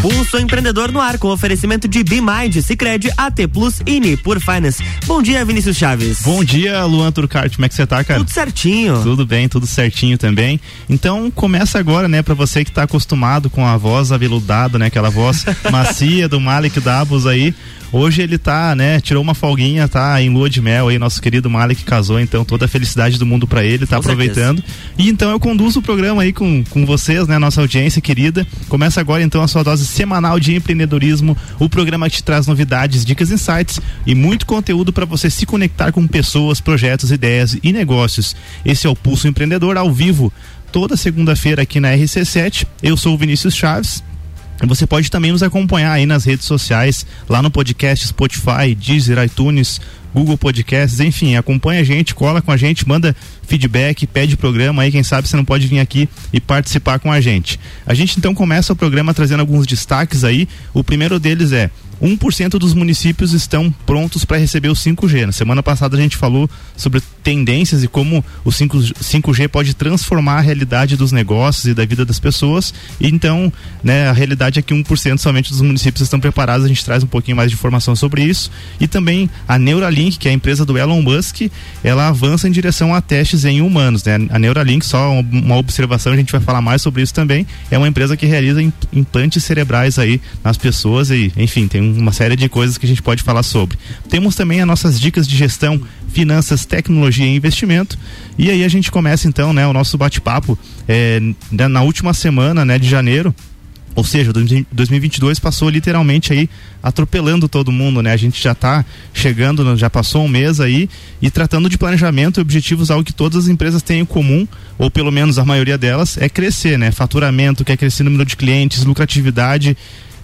Pulso Empreendedor no ar com oferecimento de BeMind, Cicred, AT Plus e Nipur Finance. Bom dia, Vinícius Chaves. Bom dia, Luan Turcati. Como é que você tá, cara? Tudo certinho. Tudo bem, tudo certinho também. Então, começa agora, né, para você que tá acostumado com a voz aveludada, né, aquela voz macia do Malik Dabos aí. Hoje ele tá, né, tirou uma folguinha, tá em lua de mel aí, nosso querido Malik casou, então toda a felicidade do mundo para ele, tá com aproveitando. Certeza. E então eu conduzo o programa aí com, com vocês, né, nossa audiência querida. Começa agora então a sua dose semanal de empreendedorismo, o programa que te traz novidades, dicas, insights e muito conteúdo para você se conectar com pessoas, projetos, ideias e negócios. Esse é o Pulso Empreendedor ao vivo, toda segunda-feira aqui na RC7. Eu sou o Vinícius Chaves você pode também nos acompanhar aí nas redes sociais, lá no podcast Spotify, Deezer, iTunes, Google Podcasts, enfim, acompanha a gente, cola com a gente, manda feedback, pede programa aí, quem sabe você não pode vir aqui e participar com a gente. A gente então começa o programa trazendo alguns destaques aí. O primeiro deles é 1% dos municípios estão prontos para receber o 5G. Na semana passada a gente falou sobre tendências e como o 5, 5G pode transformar a realidade dos negócios e da vida das pessoas. E então, né, a realidade é que 1% somente dos municípios estão preparados. A gente traz um pouquinho mais de informação sobre isso. E também a Neuralink, que é a empresa do Elon Musk, ela avança em direção a testes em humanos. Né? A Neuralink, só uma observação, a gente vai falar mais sobre isso também, é uma empresa que realiza implantes cerebrais aí nas pessoas e, enfim, tem um uma série de coisas que a gente pode falar sobre. Temos também as nossas dicas de gestão, finanças, tecnologia e investimento. E aí a gente começa então, né, o nosso bate-papo é, na última semana, né, de janeiro. Ou seja, 2022 passou literalmente aí atropelando todo mundo, né? A gente já está chegando, já passou um mês aí e tratando de planejamento e objetivos, algo que todas as empresas têm em comum, ou pelo menos a maioria delas, é crescer, né? Faturamento, quer crescer número de clientes, lucratividade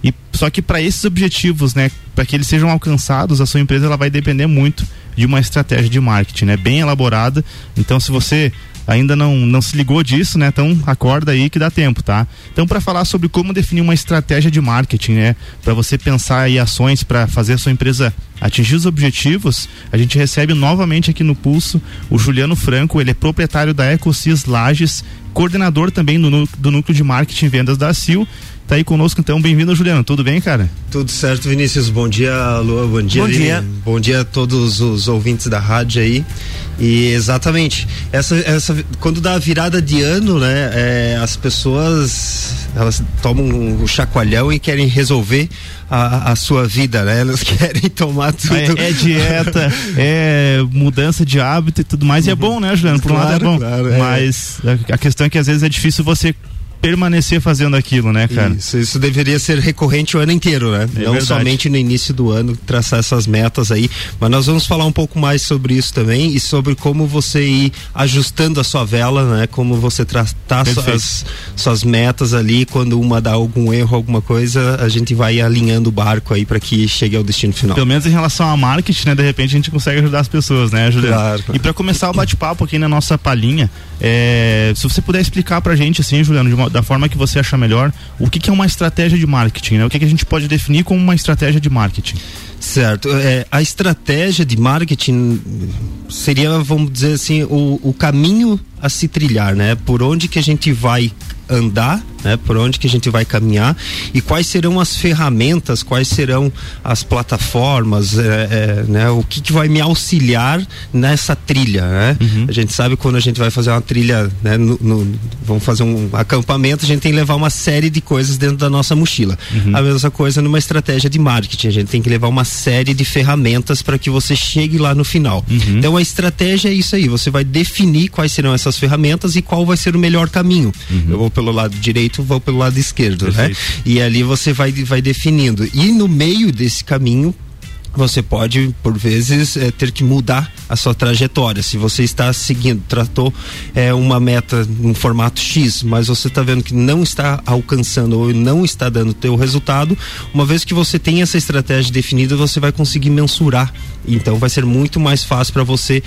e só que para esses objetivos, né, para que eles sejam alcançados, a sua empresa ela vai depender muito de uma estratégia de marketing, né, bem elaborada. Então, se você ainda não, não se ligou disso, né? Então acorda aí que dá tempo, tá? Então para falar sobre como definir uma estratégia de marketing, né? Para você pensar aí ações para fazer a sua empresa atingir os objetivos, a gente recebe novamente aqui no Pulso o Juliano Franco, ele é proprietário da Ecosis Lages, coordenador também do, do núcleo de marketing e vendas da Sil tá aí conosco então. Bem-vindo, Juliano. Tudo bem, cara? Tudo certo, Vinícius. Bom dia, Lua. Bom dia. Bom dia. Bom dia a todos os ouvintes da rádio aí. E exatamente, essa, essa quando dá a virada de ano, né, é, as pessoas elas tomam um chacoalhão e querem resolver a, a sua vida, né? Elas querem tomar tudo. É, é dieta, é mudança de hábito e tudo mais. Uhum. E é uhum. bom, né, Juliano? Por um claro, lado é bom. Claro, é. Mas a questão é que às vezes é difícil você permanecer fazendo aquilo, né, cara? Isso, isso deveria ser recorrente o ano inteiro, né? É Não verdade. somente no início do ano traçar essas metas aí, mas nós vamos falar um pouco mais sobre isso também e sobre como você ir ajustando a sua vela, né? Como você tratar suas, suas metas ali, quando uma dá algum erro, alguma coisa, a gente vai alinhando o barco aí para que chegue ao destino final. Pelo menos em relação a marketing, né? De repente a gente consegue ajudar as pessoas, né, Juliano? Claro. E para começar o bate-papo aqui na nossa palhinha, é, se você puder explicar pra gente, assim, Juliano, de uma da forma que você achar melhor, o que, que é uma estratégia de marketing, né? O que, que a gente pode definir como uma estratégia de marketing? Certo. É, a estratégia de marketing seria, vamos dizer assim, o, o caminho a se trilhar, né? Por onde que a gente vai andar, né? Por onde que a gente vai caminhar e quais serão as ferramentas, quais serão as plataformas, é, é, né? O que, que vai me auxiliar nessa trilha, né? Uhum. A gente sabe quando a gente vai fazer uma trilha, né? No, no, vamos fazer um acampamento, a gente tem que levar uma série de coisas dentro da nossa mochila. Uhum. A mesma coisa numa estratégia de marketing, a gente tem que levar uma série de ferramentas para que você chegue lá no final. Uhum. Então a estratégia é isso aí, você vai definir quais serão essas ferramentas e qual vai ser o melhor caminho. Uhum. Eu vou pelo lado direito, vou pelo lado esquerdo, né? Perfeito. né? E ali você vai, vai definindo. E no meio desse caminho, você pode, por vezes, é, ter que mudar a sua trajetória. Se você está seguindo, tratou é, uma meta em formato X, mas você está vendo que não está alcançando ou não está dando teu resultado, uma vez que você tem essa estratégia definida, você vai conseguir mensurar. Então vai ser muito mais fácil para você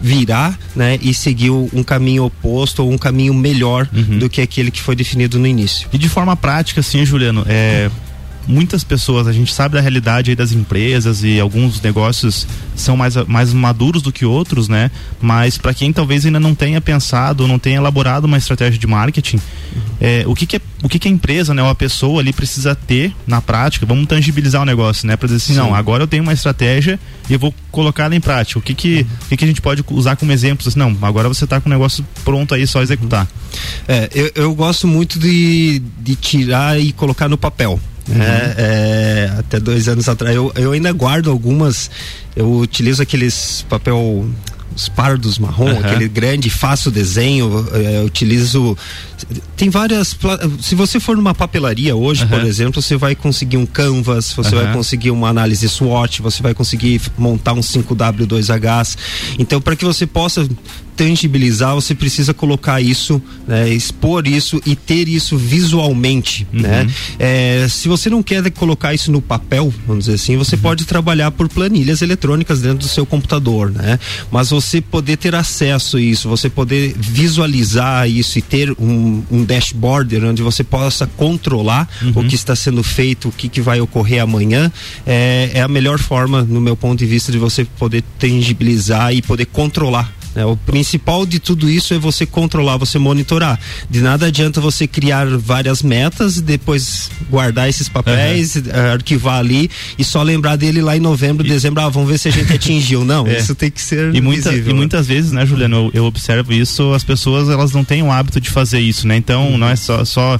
virar, né, e seguir um caminho oposto ou um caminho melhor uhum. do que aquele que foi definido no início. E de forma prática, assim, Juliano, é, muitas pessoas, a gente sabe da realidade das empresas e alguns negócios são mais, mais maduros do que outros, né? Mas para quem talvez ainda não tenha pensado, não tenha elaborado uma estratégia de marketing, é, o que, que, é, o que, que a empresa, né, ou a pessoa ali precisa ter na prática? Vamos tangibilizar o negócio, né? Para dizer assim, Sim. não, agora eu tenho uma estratégia e eu vou colocar ela em prática. O que que, uhum. o que, que a gente pode usar como exemplo? Assim, não, agora você está com o negócio pronto aí, só executar. É, eu, eu gosto muito de, de tirar e colocar no papel. Uhum. É, é, até dois anos atrás eu, eu ainda guardo algumas eu utilizo aqueles papel os pardos marrom, uhum. aquele grande, faço desenho, é, utilizo. Tem várias. Se você for numa papelaria hoje, uhum. por exemplo, você vai conseguir um canvas, você uhum. vai conseguir uma análise SWOT, você vai conseguir montar um 5W2H. Então, para que você possa tangibilizar, você precisa colocar isso, né, expor isso e ter isso visualmente, uhum. né? É, se você não quer colocar isso no papel, vamos dizer assim, você uhum. pode trabalhar por planilhas eletrônicas dentro do seu computador, né? Mas você poder ter acesso a isso, você poder visualizar isso e ter um, um dashboard onde você possa controlar uhum. o que está sendo feito, o que, que vai ocorrer amanhã, é, é a melhor forma, no meu ponto de vista, de você poder tangibilizar e poder controlar né? O principal de tudo isso é você controlar, você monitorar. De nada adianta você criar várias metas e depois guardar esses papéis, uhum. arquivar ali e só lembrar dele lá em novembro, e... dezembro, ah, vamos ver se a gente atingiu. Não, é. isso tem que ser e, muita, visível, e né? muitas vezes, né, Juliano, eu, eu, observo isso, as pessoas elas não têm o hábito de fazer isso, né? Então uhum. não é só, só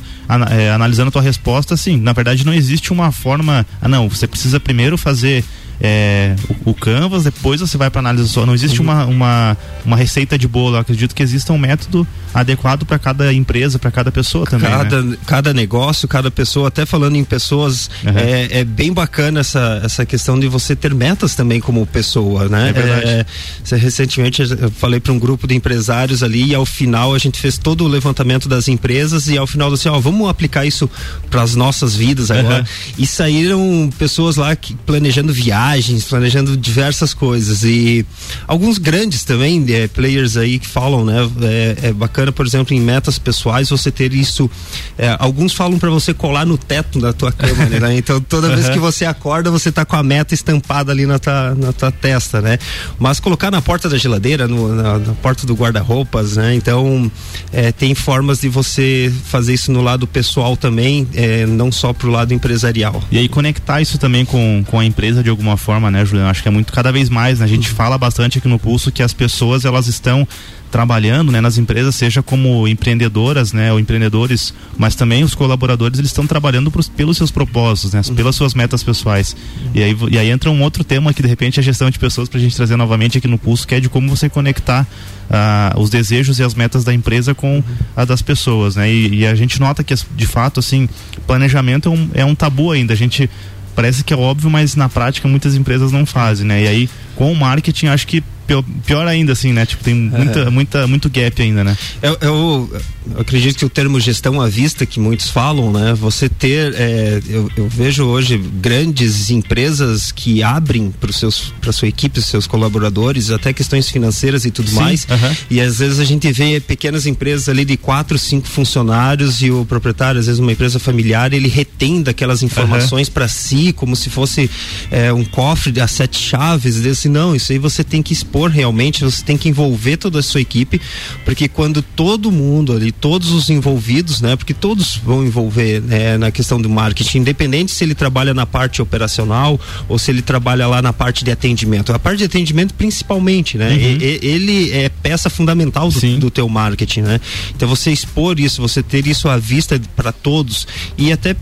é, analisando a tua resposta, assim, na verdade não existe uma forma, ah não, você precisa primeiro fazer é, o, o, Canvas, depois você vai para análise só. Não existe uma, uma, uma receita de bolo. Eu acredito que exista um método adequado para cada empresa, para cada pessoa também. Cada, né? cada negócio, cada pessoa, até falando em pessoas, uhum. é, é, bem bacana essa, essa questão de você ter metas também como pessoa, né? É verdade. É, recentemente eu falei para um grupo de empresários ali e ao final a gente fez todo o levantamento das empresas e ao final assim, ó, vamos aplicar isso para as nossas vidas agora. Uhum. E saíram pessoas lá que, planejando viagens viagens, planejando diversas coisas e alguns grandes também, é, players aí que falam, né? É, é, bacana, por exemplo, em metas pessoais você ter isso. É, alguns falam para você colar no teto da tua cama, né? Então toda vez que você acorda você tá com a meta estampada ali na tua, na tua testa, né? Mas colocar na porta da geladeira, no, na, na porta do guarda-roupas, né? Então é, tem formas de você fazer isso no lado pessoal também, é, não só pro lado empresarial. E aí conectar isso também com, com a empresa de alguma forma, né, Juliano? Acho que é muito cada vez mais, né? A gente fala bastante aqui no Pulso que as pessoas elas estão trabalhando né, nas empresas, seja como empreendedoras, né, ou empreendedores, mas também os colaboradores eles estão trabalhando pros, pelos seus propósitos, né, pelas suas metas pessoais. E aí, e aí entra um outro tema que de repente é a gestão de pessoas para a gente trazer novamente aqui no pulso, que é de como você conectar uh, os desejos e as metas da empresa com a das pessoas, né? E, e a gente nota que de fato assim planejamento é um, é um tabu ainda. A gente parece que é óbvio, mas na prática muitas empresas não fazem, né? E aí, com o marketing, acho que pior ainda, assim, né? Tipo, tem muita, é. muita, muito gap ainda, né? Eu, eu, eu, acredito que o termo gestão à vista, que muitos falam, né? Você ter, é, eu, eu, vejo hoje grandes empresas que abrem para sua equipe, seus colaboradores, até questões financeiras e tudo Sim, mais. Uh -huh. E às vezes a gente vê pequenas empresas ali de quatro, cinco funcionários e o proprietário, às vezes uma empresa familiar, ele retém daquelas informações uh -huh. para si, como se fosse é, um cofre de sete chaves. Assim, não, isso aí você tem que expor realmente, você tem que envolver toda a sua equipe, porque quando todo mundo ali, todos os envolvidos, né, porque todos vão envolver né, na questão do marketing, independente se ele trabalha na parte operacional ou se ele trabalha lá na parte de atendimento. A parte de atendimento principalmente, né? Uhum. E, ele é peça fundamental do, do teu marketing, né? Então você expor isso, você ter isso à vista para todos e até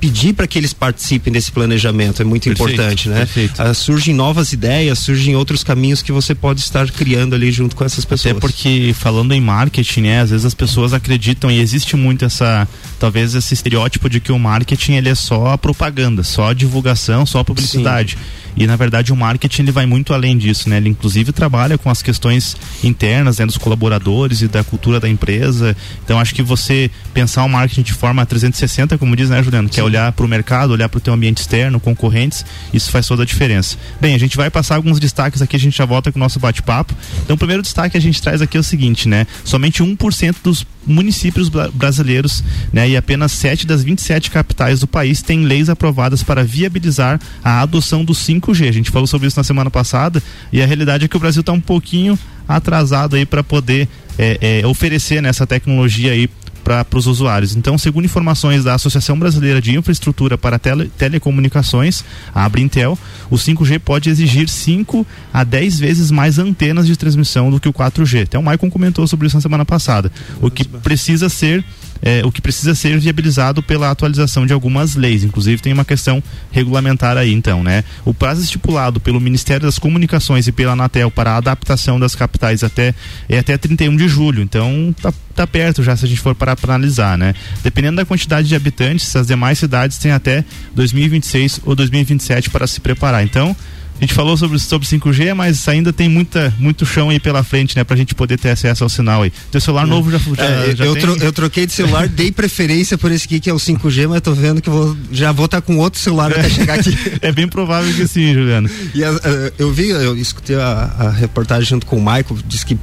pedir para que eles participem desse planejamento é muito perfeito, importante, né? Ah, surgem novas ideias, surgem outros caminhos que você pode estar criando ali junto com essas pessoas. Até porque falando em marketing, né, às vezes as pessoas acreditam e existe muito essa, talvez esse estereótipo de que o marketing ele é só a propaganda, só a divulgação, só a publicidade. Sim. E na verdade o marketing ele vai muito além disso, né? Ele inclusive trabalha com as questões internas né, dos colaboradores e da cultura da empresa. Então acho que você pensar o marketing de forma 360, como diz, né, Juliano, que é olhar para o mercado, olhar para o teu ambiente externo, concorrentes, isso faz toda a diferença. Bem, a gente vai passar alguns destaques aqui, a gente já volta com nosso bate-papo. Então, o primeiro destaque que a gente traz aqui é o seguinte, né? Somente 1% dos municípios brasileiros, né, e apenas 7 das 27 capitais do país têm leis aprovadas para viabilizar a adoção do 5G. A gente falou sobre isso na semana passada e a realidade é que o Brasil está um pouquinho atrasado aí para poder é, é, oferecer nessa tecnologia aí para os usuários. Então, segundo informações da Associação Brasileira de Infraestrutura para Tele, Telecomunicações, a Abrintel, o 5G pode exigir 5 a 10 vezes mais antenas de transmissão do que o 4G. Até o Maicon comentou sobre isso na semana passada. O que precisa ser é, o que precisa ser viabilizado pela atualização de algumas leis. Inclusive tem uma questão regulamentar aí, então, né? O prazo estipulado pelo Ministério das Comunicações e pela Anatel para a adaptação das capitais até é até 31 de julho. Então tá, tá perto já se a gente for parar para analisar, né? Dependendo da quantidade de habitantes, as demais cidades têm até 2026 ou 2027 para se preparar. Então a gente falou sobre, sobre 5G, mas ainda tem muita, muito chão aí pela frente, né? Pra gente poder ter acesso ao sinal aí. Teu celular novo já, já, é, já eu, tro, eu troquei de celular, dei preferência por esse aqui que é o 5G, mas tô vendo que vou, já vou estar tá com outro celular até chegar aqui. é bem provável que sim, Juliano. E a, a, eu vi, eu escutei a, a reportagem junto com o Michael, disse que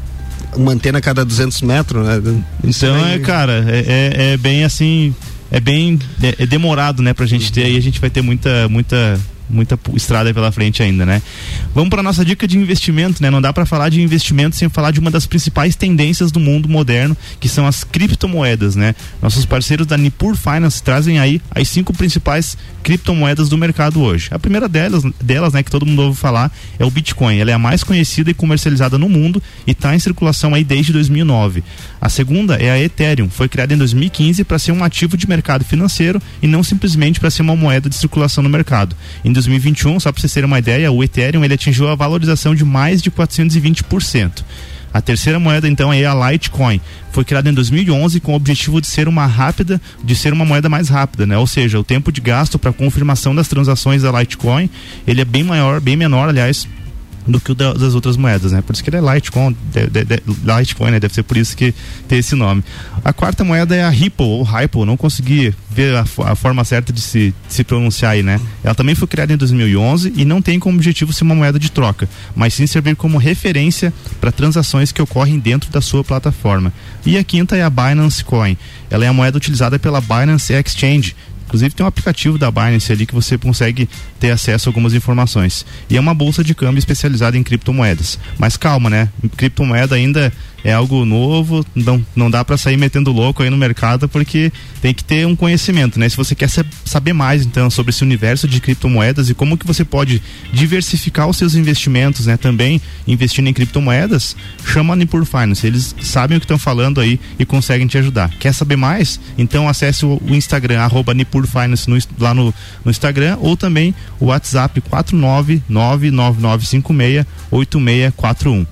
uma antena a cada 200 metros, né? Isso então, é, cara, é, é, é, bem assim, é bem é, é demorado, né, pra gente ter aí, a gente vai ter muita, muita muita estrada pela frente ainda, né? Vamos para nossa dica de investimento, né? Não dá para falar de investimento sem falar de uma das principais tendências do mundo moderno, que são as criptomoedas, né? Nossos parceiros da Nipur Finance trazem aí as cinco principais criptomoedas do mercado hoje. A primeira delas, delas, né, que todo mundo ouve falar, é o Bitcoin. Ela é a mais conhecida e comercializada no mundo e está em circulação aí desde 2009. A segunda é a Ethereum. Foi criada em 2015 para ser um ativo de mercado financeiro e não simplesmente para ser uma moeda de circulação no mercado. Em 2021, só para vocês terem uma ideia, o Ethereum ele atingiu a valorização de mais de 420%. A terceira moeda então é a Litecoin. Foi criada em 2011 com o objetivo de ser uma rápida, de ser uma moeda mais rápida, né? Ou seja, o tempo de gasto para confirmação das transações da Litecoin, ele é bem maior, bem menor, aliás, do que o das outras moedas, né? Por isso que ele é Litecoin, de, de, de, Litecoin, né? Deve ser por isso que tem esse nome. A quarta moeda é a Ripple, ou Ripple, não consegui ver a, a forma certa de se, de se pronunciar aí, né? Ela também foi criada em 2011 e não tem como objetivo ser uma moeda de troca, mas sim servir como referência para transações que ocorrem dentro da sua plataforma. E a quinta é a Binance Coin. Ela é a moeda utilizada pela Binance Exchange, Inclusive tem um aplicativo da Binance ali que você consegue ter acesso a algumas informações. E é uma bolsa de câmbio especializada em criptomoedas. Mas calma, né? Criptomoeda ainda é algo novo, não, não dá para sair metendo louco aí no mercado porque tem que ter um conhecimento, né? Se você quer saber mais então sobre esse universo de criptomoedas e como que você pode diversificar os seus investimentos, né? Também investindo em criptomoedas, chama a Nipur Finance, eles sabem o que estão falando aí e conseguem te ajudar. Quer saber mais? Então acesse o, Instagram arroba Nipur Finance no, lá no, no Instagram ou também o WhatsApp 49999568641.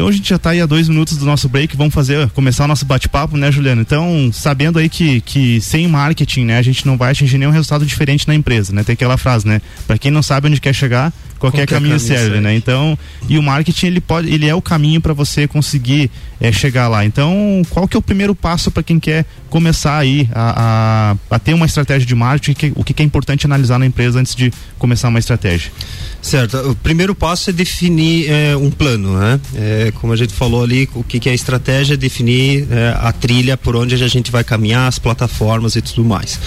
Então a gente já está aí a dois minutos do nosso break, vamos fazer, começar o nosso bate-papo, né, Juliano? Então, sabendo aí que, que sem marketing, né, a gente não vai atingir nenhum resultado diferente na empresa, né? Tem aquela frase, né? Para quem não sabe onde quer chegar, qualquer, qualquer caminho, caminho serve, serve, né? Então, e o marketing ele pode, ele é o caminho para você conseguir é, chegar lá. Então, qual que é o primeiro passo para quem quer começar aí a, a, a, ter uma estratégia de marketing? Que, o que, que é importante analisar na empresa antes de começar uma estratégia? Certo. O primeiro passo é definir é, um plano, né? É, como a gente falou ali, o que, que é a estratégia, definir é, a trilha por onde a gente vai caminhar, as plataformas e tudo mais.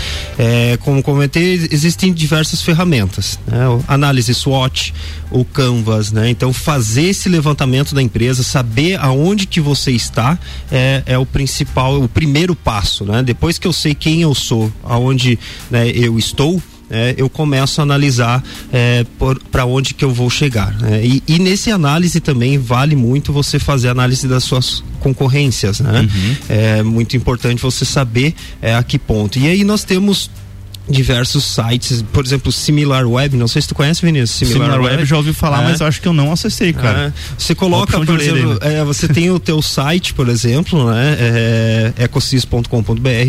Como comentei, existem diversas ferramentas, né? análise SWOT, o Canvas, né? Então fazer esse levantamento da empresa, saber aonde que você está é, é o principal, o primeiro passo, né? Depois que eu sei quem eu sou, aonde né, eu estou, é, eu começo a analisar é, para onde que eu vou chegar. Né? E, e, nesse análise também vale muito você fazer análise das suas concorrências, né? Uhum. É muito importante você saber é, a que ponto. E aí nós temos diversos sites, por exemplo, Similar Web, não sei se tu conhece, Vinícius. Similar, Similar já ouvi falar, é. mas eu acho que eu não acessei, cara. É. Você coloca, por exemplo, é, você tem o teu site, por exemplo, né, é,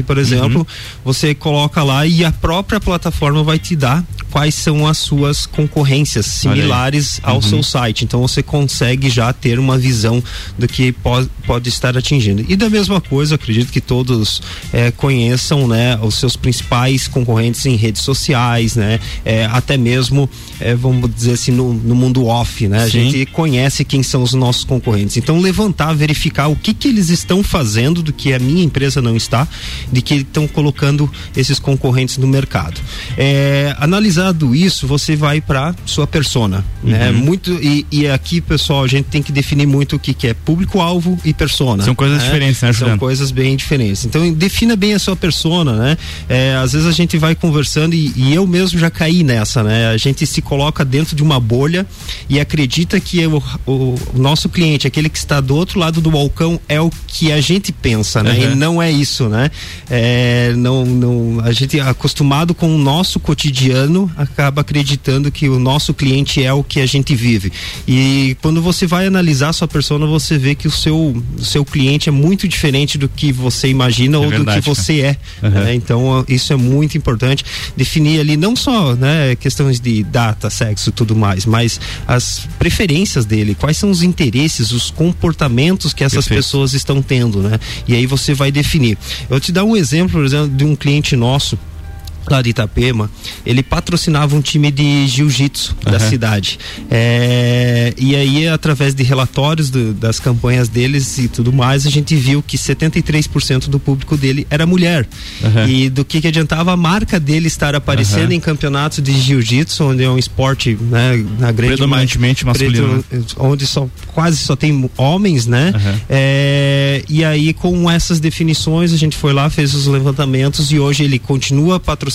por exemplo, uhum. você coloca lá e a própria plataforma vai te dar quais são as suas concorrências similares ao uhum. seu site. Então você consegue já ter uma visão do que pode, pode estar atingindo. E da mesma coisa, acredito que todos é, conheçam, né, os seus principais concorrentes em redes sociais, né? É, até mesmo, é, vamos dizer assim, no, no mundo off, né? A gente conhece quem são os nossos concorrentes. Então, levantar, verificar o que que eles estão fazendo do que a minha empresa não está, de que estão colocando esses concorrentes no mercado. É, analisado isso, você vai para sua persona, né? Uhum. Muito e, e aqui, pessoal, a gente tem que definir muito o que, que é público-alvo e persona. São coisas né? diferentes, né, São Juliano? coisas bem diferentes. Então, defina bem a sua persona, né? É, às vezes a gente vai conversando e, e eu mesmo já caí nessa, né? A gente se coloca dentro de uma bolha e acredita que o, o, o nosso cliente, aquele que está do outro lado do balcão, é o que a gente pensa, né? Uhum. E não é isso, né? É, não, não, a gente acostumado com o nosso cotidiano acaba acreditando que o nosso cliente é o que a gente vive. E quando você vai analisar a sua persona, você vê que o seu, o seu cliente é muito diferente do que você imagina ou verdade, do que você é. Uhum. né? Então, isso é muito importante. Definir ali não só né, questões de data, sexo e tudo mais, mas as preferências dele, quais são os interesses, os comportamentos que essas Perfeito. pessoas estão tendo, né? E aí você vai definir. Eu te dar um exemplo, por exemplo, de um cliente nosso lá de Itapema, ele patrocinava um time de jiu-jitsu da Aham. cidade. É, e aí, através de relatórios do- das campanhas deles e tudo mais, a gente viu que 73% do público dele era mulher. Aham. E do que, que adiantava a marca dele estar aparecendo Aham. em campeonatos de jiu-jitsu, onde é um esporte, né, na grande Predominantemente maioria- masculino, preto- onde só quase só tem homens, né? É, e aí, com essas definições, a gente foi lá, fez os levantamentos e hoje ele continua patrocinando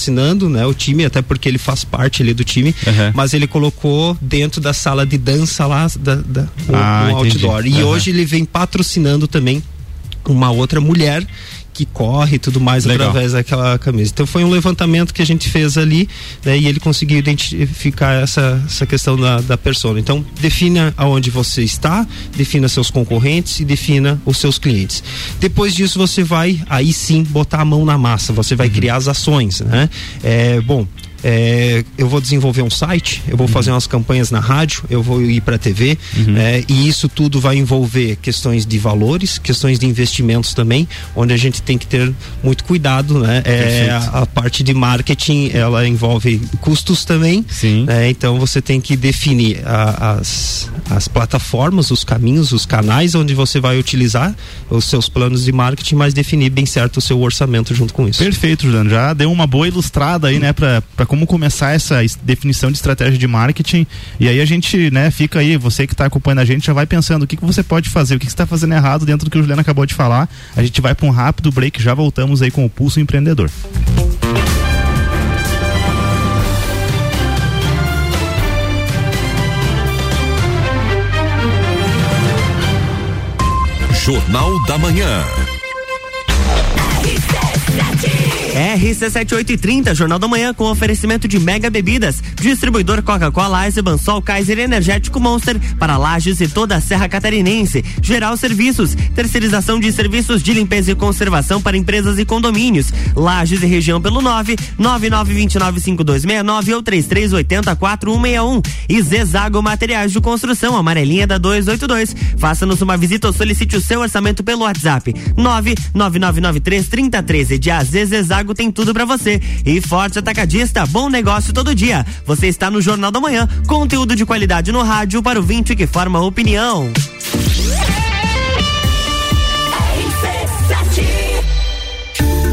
né, o time, até porque ele faz parte ali do time, Aham. mas ele colocou dentro da sala de dança lá da, da, Ah, um entendi. outdoor. E Aham. hoje ele vem patrocinando também uma outra mulher que corre e tudo mais Legal. através daquela camisa. Então foi um levantamento que a gente fez ali né, e ele conseguiu identificar essa, essa questão da, da persona. Então defina aonde você está, defina seus concorrentes e defina os seus clientes. Depois disso você vai aí sim botar a mão na massa, você vai criar as ações, né? É, bom, é, eu vou desenvolver um site, eu vou fazer umas campanhas na rádio, eu vou ir para a TV, né, e isso tudo vai envolver questões de valores, questões de investimentos também, onde a gente tem que ter muito cuidado, né? É, a, a parte de marketing ela envolve custos também, né? Então você tem que definir a- as, as plataformas, os caminhos, os canais onde você vai utilizar os seus planos de marketing, mas definir bem certo o seu orçamento junto com isso. Perfeito, Juliano. Já deu uma boa ilustrada aí, né, pra como começar essa es- definição de estratégia de marketing. E aí a gente, né, fica aí, você que tá acompanhando a gente, já vai pensando o que, que você pode fazer, o que, que você tá fazendo errado dentro do que o Juliano acabou de falar. A gente vai pra um rápido break, já voltamos aí com o Pulso Empreendedor. Jornal da Manhã. RC7830, Jornal da Manhã, com oferecimento de Mega Bebidas, distribuidor Coca-Cola, Eisenbahn, Sol, Kaiser Energético Monster para Lages e toda a Serra Catarinense. Geral Serviços, terceirização de serviços de limpeza e conservação para empresas e condomínios. Lages e região pelo 9 99295269 ou 33804161. E Zezago Materiais de Construção, amarelinha da 282. Faça-nos uma visita ou solicite o seu orçamento pelo WhatsApp 999933013 de AZ tem tudo pra você. E Forte Atacadista, bom negócio todo dia. Você está no Jornal da Manhã, conteúdo de qualidade no rádio para o vinte que forma opinião.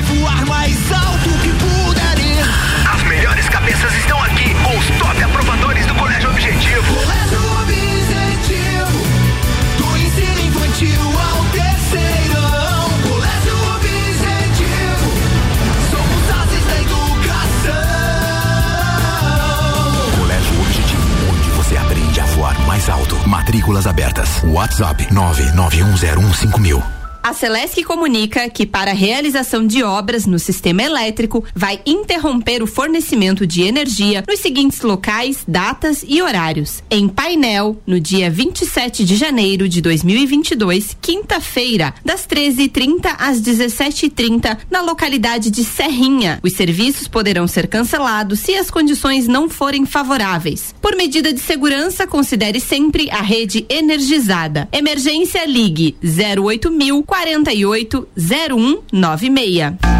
vai voar mais alto que puder ir. As melhores cabeças estão aqui com os top aprovadores do Colégio Objetivo. Colégio Objetivo, do ensino infantil ao terceirão. Colégio Objetivo, somos ases da educação. Colégio Objetivo, onde você aprende a voar mais alto. Matrículas abertas. WhatsApp 991015000. A Celesc comunica que para a realização de obras no sistema elétrico vai interromper o fornecimento de energia nos seguintes locais, datas e horários. Em Painel, no dia 27 de janeiro de 2022, quinta-feira, das 13h30 às 17h30, na localidade de Serrinha. Os serviços poderão ser cancelados se as condições não forem favoráveis. Por medida de segurança, considere sempre a rede energizada. Emergência Ligue 08000 48 0196.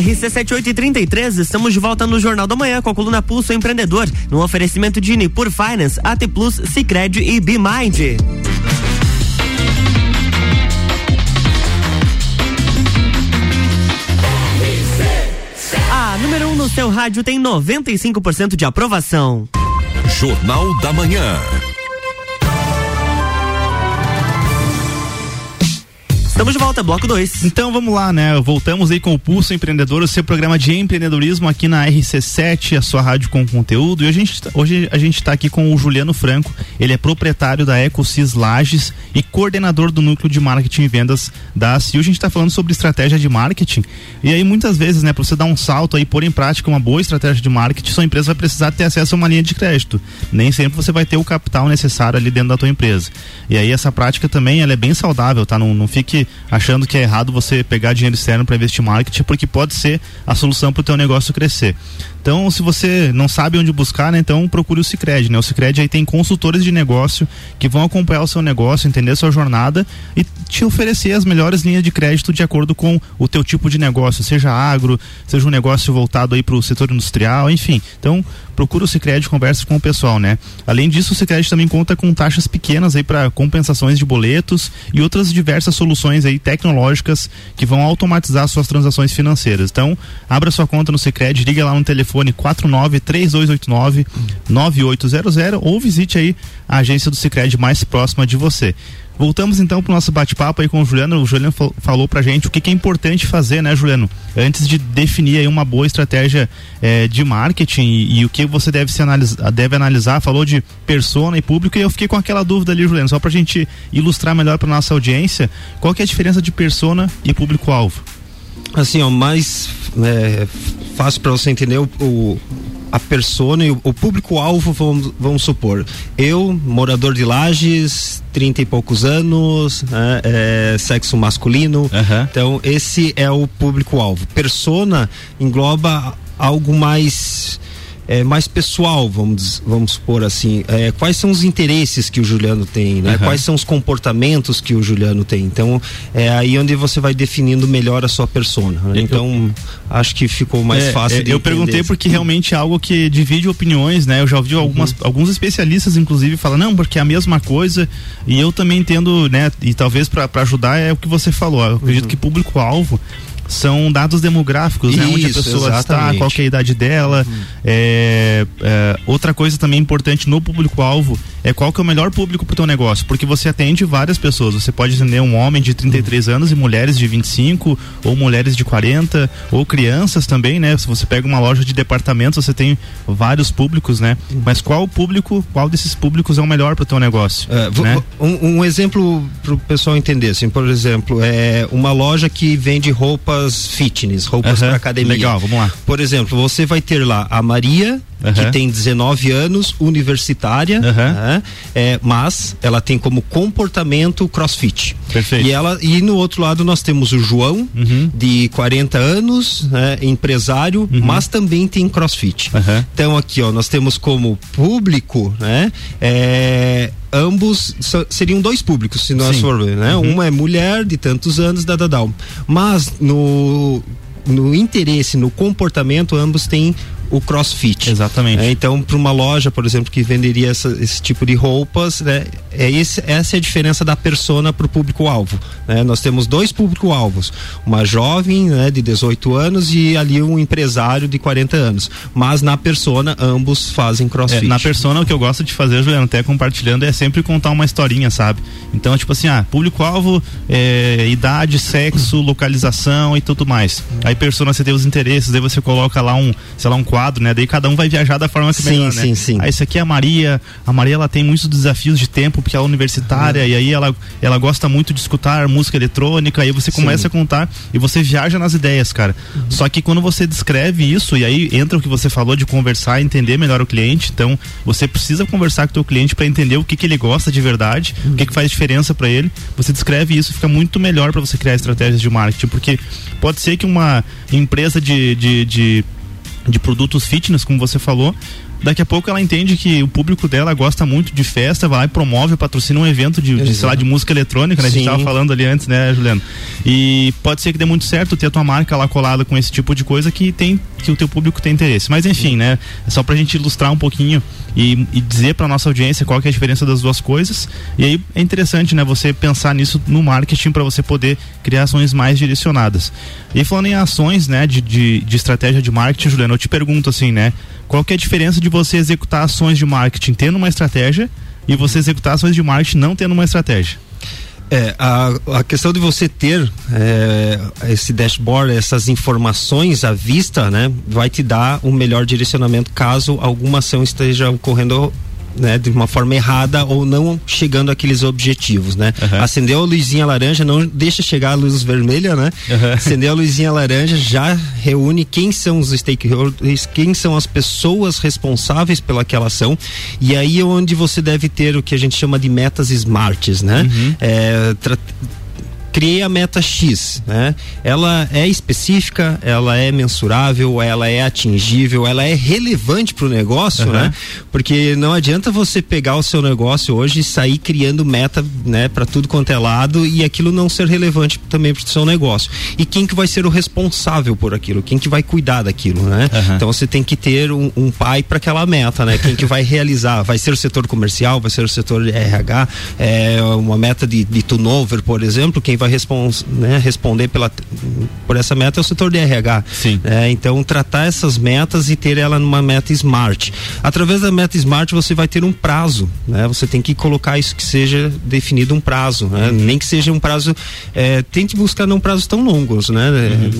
RC7833, estamos de volta no Jornal da Manhã com a coluna Pulso Empreendedor, no oferecimento de Nipur Finance, AT Plus, Cicred e BeMind. A número 1 um no seu rádio tem 95% de aprovação. Jornal da Manhã. Estamos de volta, bloco 2. Então vamos lá, né? Voltamos aí com o Pulso Empreendedor, o seu programa de empreendedorismo aqui na RC7, a sua rádio com conteúdo. E a gente, hoje a gente está aqui com o Juliano Franco, ele é proprietário da EcoSys Lages e coordenador do núcleo de marketing e vendas da CIO. A gente está falando sobre estratégia de marketing. E aí muitas vezes, né, para você dar um salto aí, pôr em prática uma boa estratégia de marketing, sua empresa vai precisar ter acesso a uma linha de crédito. Nem sempre você vai ter o capital necessário ali dentro da tua empresa. E aí essa prática também ela é bem saudável, tá? Não, não fique achando que é errado você pegar dinheiro externo para investir em marketing, porque pode ser a solução para o teu negócio crescer. Então, se você não sabe onde buscar, né, então procure o Cicred, né? O Cicred aí tem consultores de negócio que vão acompanhar o seu negócio, entender a sua jornada e te oferecer as melhores linhas de crédito de acordo com o teu tipo de negócio, seja agro, seja um negócio voltado aí para o setor industrial, enfim. Então, procura o Cicred, conversa com o pessoal, né? Além disso, o Cicred também conta com taxas pequenas aí para compensações de boletos e outras diversas soluções aí tecnológicas que vão automatizar suas transações financeiras. Então, abra sua conta no Cicred, liga lá no telefone 49 3289 9800 ou visite aí a agência do Cicred mais próxima de você. Voltamos então para o nosso bate-papo aí com o Juliano. O Juliano fal falou pra gente o que, que, é importante fazer, né, Juliano? Antes de definir aí uma boa estratégia eh, de marketing e, e, o que você deve, se analisar, deve analisar. Falou de persona e público e eu fiquei com aquela dúvida ali, Juliano, só pra gente ilustrar melhor para nossa audiência. Qual que é a diferença de persona e público-alvo? Assim, ó, mais é, fácil para você entender o, o a persona e o, o público-alvo, vamos, vamos supor. Eu, morador de Lages, 30 e poucos anos, né, é, sexo masculino. Uhum. Então, esse é o público-alvo. Persona engloba algo mais é, mais pessoal, vamos, vamos supor assim. É, quais são os interesses que o Juliano tem, né? Uhum. Quais são os comportamentos que o Juliano tem. Então, é aí onde você vai definindo melhor a sua persona. Né? Então, eu, acho que ficou mais é, fácil é, Eu perguntei porque realmente é algo que divide opiniões, né? Eu já ouvi algumas, uhum. alguns especialistas, inclusive, falam, não, porque é a mesma coisa. E eu também entendo, né? E talvez para ajudar é o que você falou. Eu acredito uhum. que público-alvo são dados demográficos, Isso, né? Onde a pessoa exatamente. está, qual é a idade dela. Uhum. É, é, outra coisa também importante no público-alvo é qual que é o melhor público pro teu negócio, porque você atende várias pessoas. Você pode atender um homem de 33 anos e mulheres de 25, ou mulheres de 40, ou crianças também, né? Se você pega uma loja de departamentos, você tem vários públicos, né? Mas qual público, qual desses públicos é o melhor pro teu negócio? É, né? um, um exemplo para o pessoal entender, assim, por exemplo, é uma loja que vende roupas fitness, roupas Aham, para academia. legal, vamos lá. Por exemplo, você vai ter lá a Maria, que Aham. tem 19 anos, universitária, Aham. né? É, mas ela tem como comportamento crossfit. Perfeito. E, ela, e no outro lado nós temos o João, Uhum. de 40 anos, né, empresário, mas também tem crossfit. Então aqui, ó, nós temos como público, né? é, ambos seriam dois públicos, se nós Sim. for ver, né? Uhum. Uma é mulher de tantos anos, da Dadal. Mas no no interesse, no comportamento, ambos têm o crossfit. Exatamente. É, então, para uma loja, por exemplo, que venderia essa- esse tipo de roupas, né, é esse, essa é a diferença da persona para o público-alvo. né? Nós temos dois público-alvos: uma jovem né, de 18 anos e ali um empresário de 40 anos. Mas na persona, ambos fazem É, crossfit. na persona, o que eu gosto de fazer, Juliano, até compartilhando, é sempre contar uma historinha, sabe? Então, tipo assim, ah, público-alvo, é, idade, sexo, localização e tudo mais. Aí, persona, você tem os interesses, aí você coloca lá um, sei lá, um quadro, né? Daí cada um vai viajar da forma que Sim, melhor, né? sim, sim. Aí, isso aqui é a Maria. A Maria, ela tem muitos desafios de tempo, porque ela é universitária, Uhum. e aí ela, ela gosta muito de escutar música eletrônica, aí você começa a contar e você viaja nas ideias, cara. Uhum. Só que quando você descreve isso, e aí entra o que você falou de conversar, entender melhor o cliente, então você precisa conversar com o teu cliente para entender o que, que ele gosta de verdade, o que, que faz diferença para ele. Você descreve isso, fica muito melhor para você criar estratégias de marketing, porque pode ser que uma empresa de, de, de de produtos fitness, como você falou, daqui a pouco ela entende que o público dela gosta muito de festa, vai lá e promove, patrocina um evento de, de, sei lá, de música eletrônica, né? A gente Sim. tava falando ali antes, né, Juliano? E pode ser que dê muito certo ter a tua marca lá colada com esse tipo de coisa que tem que o teu público tem interesse. Mas enfim, né? É só pra gente ilustrar um pouquinho e, e dizer pra nossa audiência qual que é a diferença das duas coisas. E aí é interessante, né, você pensar nisso no marketing para você poder criar ações mais direcionadas. E falando em ações, né, de, de, de estratégia de marketing, Juliano, eu te pergunto assim, né? Qual que é a diferença de você executar ações de marketing tendo uma estratégia e você executar ações de marketing não tendo uma estratégia? É, a, a questão de você ter é, esse dashboard, essas informações à vista, né, vai te dar um melhor direcionamento caso alguma ação esteja ocorrendo né, de uma forma errada ou não chegando àqueles objetivos, né? Uhum. Acendeu a luzinha laranja, não deixa chegar a luz vermelha, né? Uhum. Acendeu a luzinha laranja, já reúne quem são os stakeholders, quem são as pessoas responsáveis pelaquela ação e aí é onde você deve ter o que a gente chama de metas smarts, né? É, tra- criei a meta X, né? Ela é específica, ela é mensurável, ela é atingível, ela é relevante para o negócio, Uhum. né? Porque não adianta você pegar o seu negócio hoje e sair criando meta, né, para tudo quanto é lado e aquilo não ser relevante também para o seu negócio. E quem que vai ser o responsável por aquilo? Quem que vai cuidar daquilo, né? Uhum. Então você tem que ter um, um pai para aquela meta, né? Quem que vai realizar? Vai ser o setor comercial? Vai ser o setor RH? É uma meta de, de turnover, por exemplo? Quem vai respons, né, responder pela, por essa meta é o setor de RH. Sim. É, então tratar essas metas e ter ela numa meta smart. Através da meta smart você vai ter um prazo, né? Você tem que colocar isso que seja definido um prazo, né? Nem que seja um prazo, é, tente buscar não prazos tão longos, né?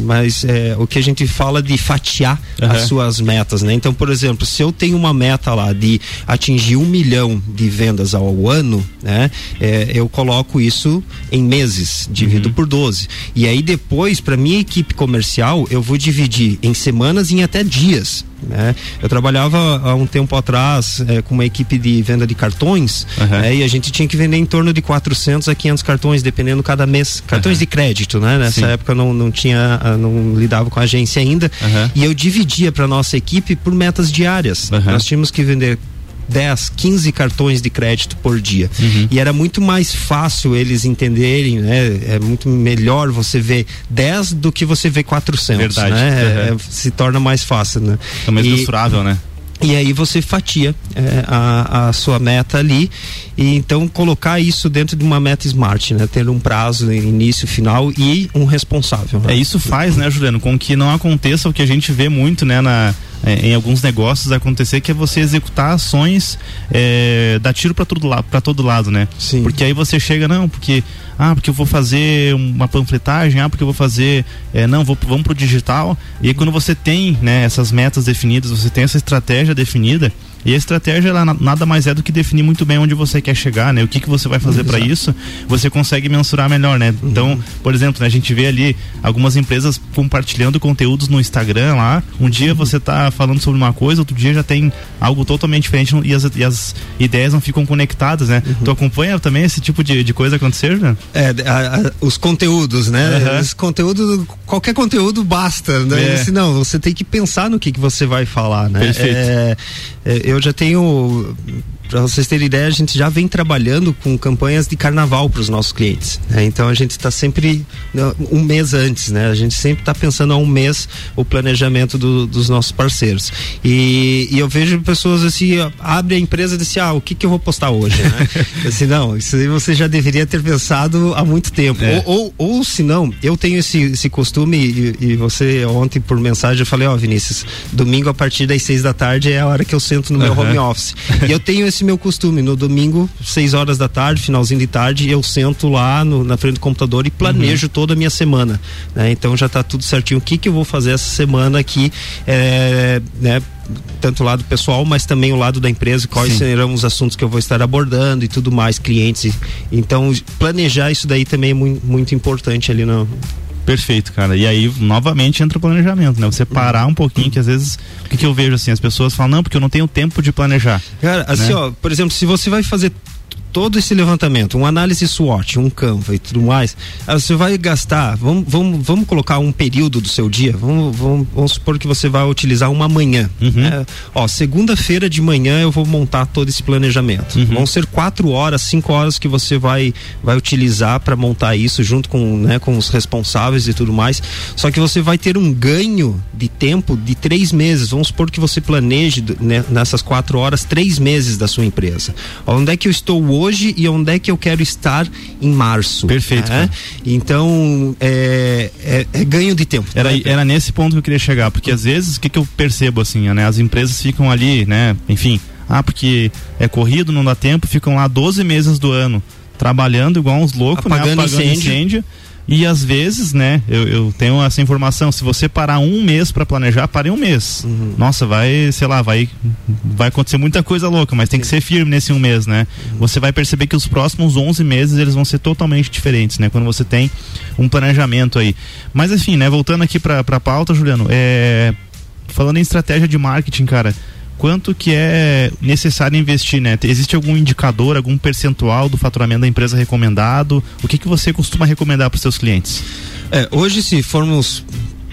Mas é, o que a gente fala de fatiar Uhum. as suas metas, né? Então, por exemplo, se eu tenho uma meta lá de atingir um milhão de vendas ao ano, né? É, eu coloco isso em meses, divido por 12. E aí depois, para minha equipe comercial, eu vou dividir em semanas e em até dias. Né? Eu trabalhava há um tempo atrás é, com uma equipe de venda de cartões Uhum. e a gente tinha que vender em torno de 400 a 500 cartões, dependendo cada mês. Cartões de crédito, né? Nessa Sim. época eu não, não tinha, ah, não lidava com a agência ainda. Uhum. E eu dividia para nossa equipe por metas diárias. Uhum. Nós tínhamos que vender 10, 15 cartões de crédito por dia. Uhum. E era muito mais fácil eles entenderem, né? É muito melhor você ver 10 do que você ver 400, Verdade. né? É- Uhum. é- se torna mais fácil, né? É mais mensurável, né? e aí você fatia é, a, a sua meta ali e então colocar isso dentro de uma meta smart, né? Ter um prazo, início, final e um responsável. né? É isso faz, né, Juliano, com que não aconteça o que a gente vê muito, né, na, é, em alguns negócios acontecer, que é você executar ações, é, dar tiro para todo, la pra todo lado, né? Sim. Porque aí você chega, não, porque, ah, porque eu vou fazer uma panfletagem, ah, porque eu vou fazer, é, não, vou, vamos pro digital. E aí quando você tem, né, essas metas definidas, você tem essa estratégia definida, e a estratégia ela na- nada mais é do que definir muito bem onde você quer chegar, né? O que que você vai fazer para isso, você consegue mensurar melhor, né? Então, por exemplo, né, a gente vê ali algumas empresas compartilhando conteúdos no Instagram lá. Um dia você tá falando sobre uma coisa, outro dia já tem algo totalmente diferente e as, e as ideias não ficam conectadas, né? Tu acompanha também esse tipo de, de coisa acontecer, né? É, a- a- os conteúdos, né? Aham. Esse conteúdo, qualquer conteúdo basta, né? É. Esse, não, você tem que pensar no que, que você vai falar, né? Perfeito. É, é, eu já tenho, para vocês terem ideia, a gente já vem trabalhando com campanhas de carnaval para os nossos clientes. né? Então a gente está sempre né, um mês antes, né? A gente sempre está pensando há um mês o planejamento do- dos nossos parceiros. E, e eu vejo pessoas assim, abre a empresa e diz ah, o que que eu vou postar hoje, né? assim, não, isso aí você já deveria ter pensado há muito tempo. É. Ou, ou, ou se não, eu tenho esse, esse costume e, e você ontem por mensagem eu falei, ó Vinícius, domingo a partir das seis da tarde é a hora que eu sento no meu Aham. home office. e eu tenho esse meu costume, no domingo, seis horas da tarde, finalzinho de tarde, eu sento lá no- na frente do computador e planejo toda a minha semana. né? Então já tá tudo certinho. O que que eu vou fazer essa semana aqui, é, né? Tanto o lado pessoal, mas também o lado da empresa, quais Sim. serão os assuntos que eu vou estar abordando e tudo mais, clientes. Então, planejar isso daí também é muito, muito importante ali no, Perfeito, cara. E aí, novamente, entra o planejamento, né? Você parar um pouquinho, que às vezes, o que, que eu vejo assim? As pessoas falam, não, porque eu não tenho tempo de planejar. Cara, assim, né? ó, por exemplo, se você vai fazer todo esse levantamento, uma análise SWOT, um Canva e tudo mais, ah, você vai gastar, vamos, vamos, vamos colocar um período do seu dia, vamos, vamos, vamos supor que você vai utilizar uma manhã. Uhum. né? Ó, segunda-feira de manhã eu vou montar todo esse planejamento. Uhum. Vão ser quatro horas, cinco horas que você vai, vai utilizar para montar isso junto com, né, com os responsáveis e tudo mais. Só que você vai ter um ganho de tempo de três meses. Vamos supor que você planeje né, nessas quatro horas três meses da sua empresa. Onde é que eu estou hoje e onde é que eu quero estar em março? Perfeito, né? Então é, é- é ganho de tempo. Era, né? era nesse ponto que eu queria chegar, porque às vezes o que, que eu percebo assim, né? As empresas ficam ali, né? Enfim, ah, porque é corrido, não dá tempo, ficam lá 12 meses do ano trabalhando igual uns loucos, Apagando né? Apagando incêndio. incêndio. E às vezes, né, eu, eu tenho essa informação, se você parar um mês para planejar, pare um mês. Uhum. Nossa, vai, sei lá, vai vai acontecer muita coisa louca, mas tem que ser firme nesse um mês, né? Uhum. Você vai perceber que os próximos 11 meses eles vão ser totalmente diferentes, né? Quando você tem um planejamento aí. Mas enfim, né, voltando aqui para a pauta, Juliano, é falando em estratégia de marketing, cara, quanto que é necessário investir, né? Existe algum indicador, algum percentual do faturamento da empresa recomendado? O que que você costuma recomendar para os seus clientes? É, hoje, se formos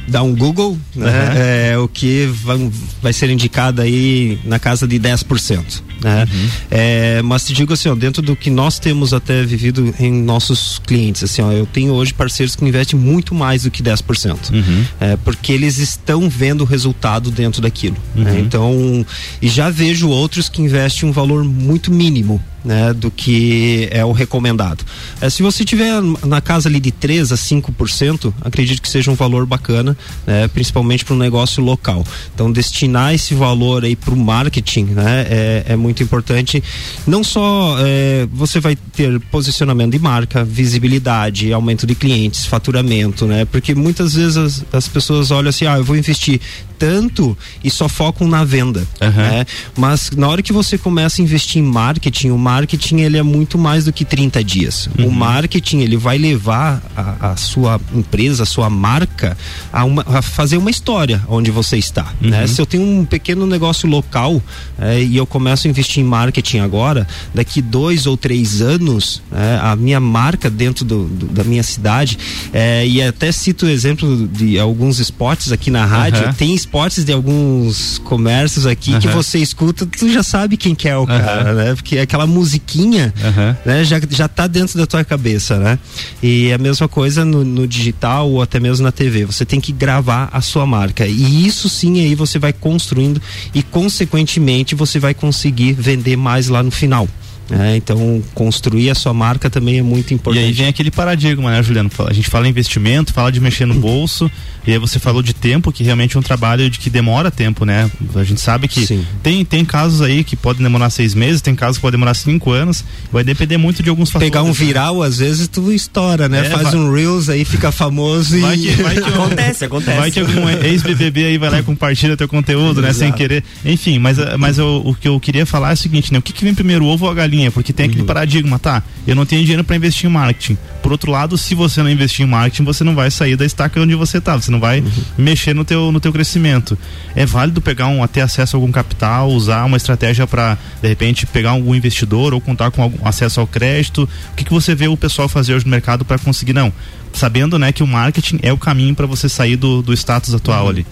dar um Google, né, Uhum. é, o que vai, vai ser indicado aí na casa de 10%. Né? Uhum. É, mas te digo assim, ó, dentro do que nós temos até vivido em nossos clientes, assim, ó, eu tenho hoje parceiros que investem muito mais do que 10%. Uhum. É, porque eles estão vendo o resultado dentro daquilo. né? Uhum. Então, e já vejo outros que investem um valor muito mínimo. Né, do que é o recomendado. É, se você tiver na casa ali de 3 a 5%, acredito que seja um valor bacana, né, principalmente para um negócio local. Então, destinar esse valor aí para o marketing né, é, é muito importante. Não só é, você vai ter posicionamento de marca, visibilidade, aumento de clientes, faturamento, né? Porque muitas vezes as, as pessoas olham assim, ah, eu vou investir tanto e só focam na venda, Aham. né? Mas na hora que você começa a investir em marketing, o marketing ele é muito mais do que 30 dias. O marketing ele vai levar a, a sua empresa, a sua marca a, uma- a fazer uma história onde você está, né? Se eu tenho um pequeno negócio local é, e eu começo a investir em marketing agora, daqui dois ou três anos, é, a minha marca dentro do- do- da minha cidade, é, e até cito o exemplo de alguns spots aqui na rádio, Aham. tem spots de alguns comércios aqui que você escuta, tu já sabe quem que é o cara, né? Porque aquela musiquinha, Aham. né? Já, já tá dentro da tua cabeça, né? E a mesma coisa no, no digital ou até mesmo na TV. Você tem que gravar a sua marca. E isso sim aí você vai construindo e consequentemente você vai conseguir vender mais lá no final. Né? Então, construir a sua marca também é muito E importante. aí vem aquele paradigma, né, Juliano? Fala- A gente fala em investimento, fala de mexer no bolso, e aí você falou de tempo, que realmente é um trabalho de que demora tempo, né? A gente sabe que Sim. tem, tem casos aí que podem demorar seis meses, tem casos que podem demorar cinco anos, vai depender muito de alguns fatores. Pegar um né? viral, às vezes tu estoura, né? É, Faz vai- um Reels aí, fica famoso Vai e. que, vai que Acontece, acontece. Vai que algum ex-BBB aí vai lá e compartilha teu conteúdo, né? Sem Exato. querer. Enfim, mas, mas eu- o que eu queria falar é o seguinte, né? O que, que vem primeiro, o ovo ou a galinha? Porque tem Uhum. aquele paradigma, tá? Eu não tenho dinheiro para investir em marketing. Por outro lado, se você não investir em marketing, você não vai sair da estaca onde você tá. Você não vai Uhum. mexer no teu, no teu crescimento. É válido pegar um, ter acesso a algum capital, usar uma estratégia para de repente pegar algum investidor ou contar com algum acesso ao crédito. O que, que você vê o pessoal fazer hoje no mercado para conseguir não? Sabendo, né, que o marketing é o caminho para você sair do, do status atual ali.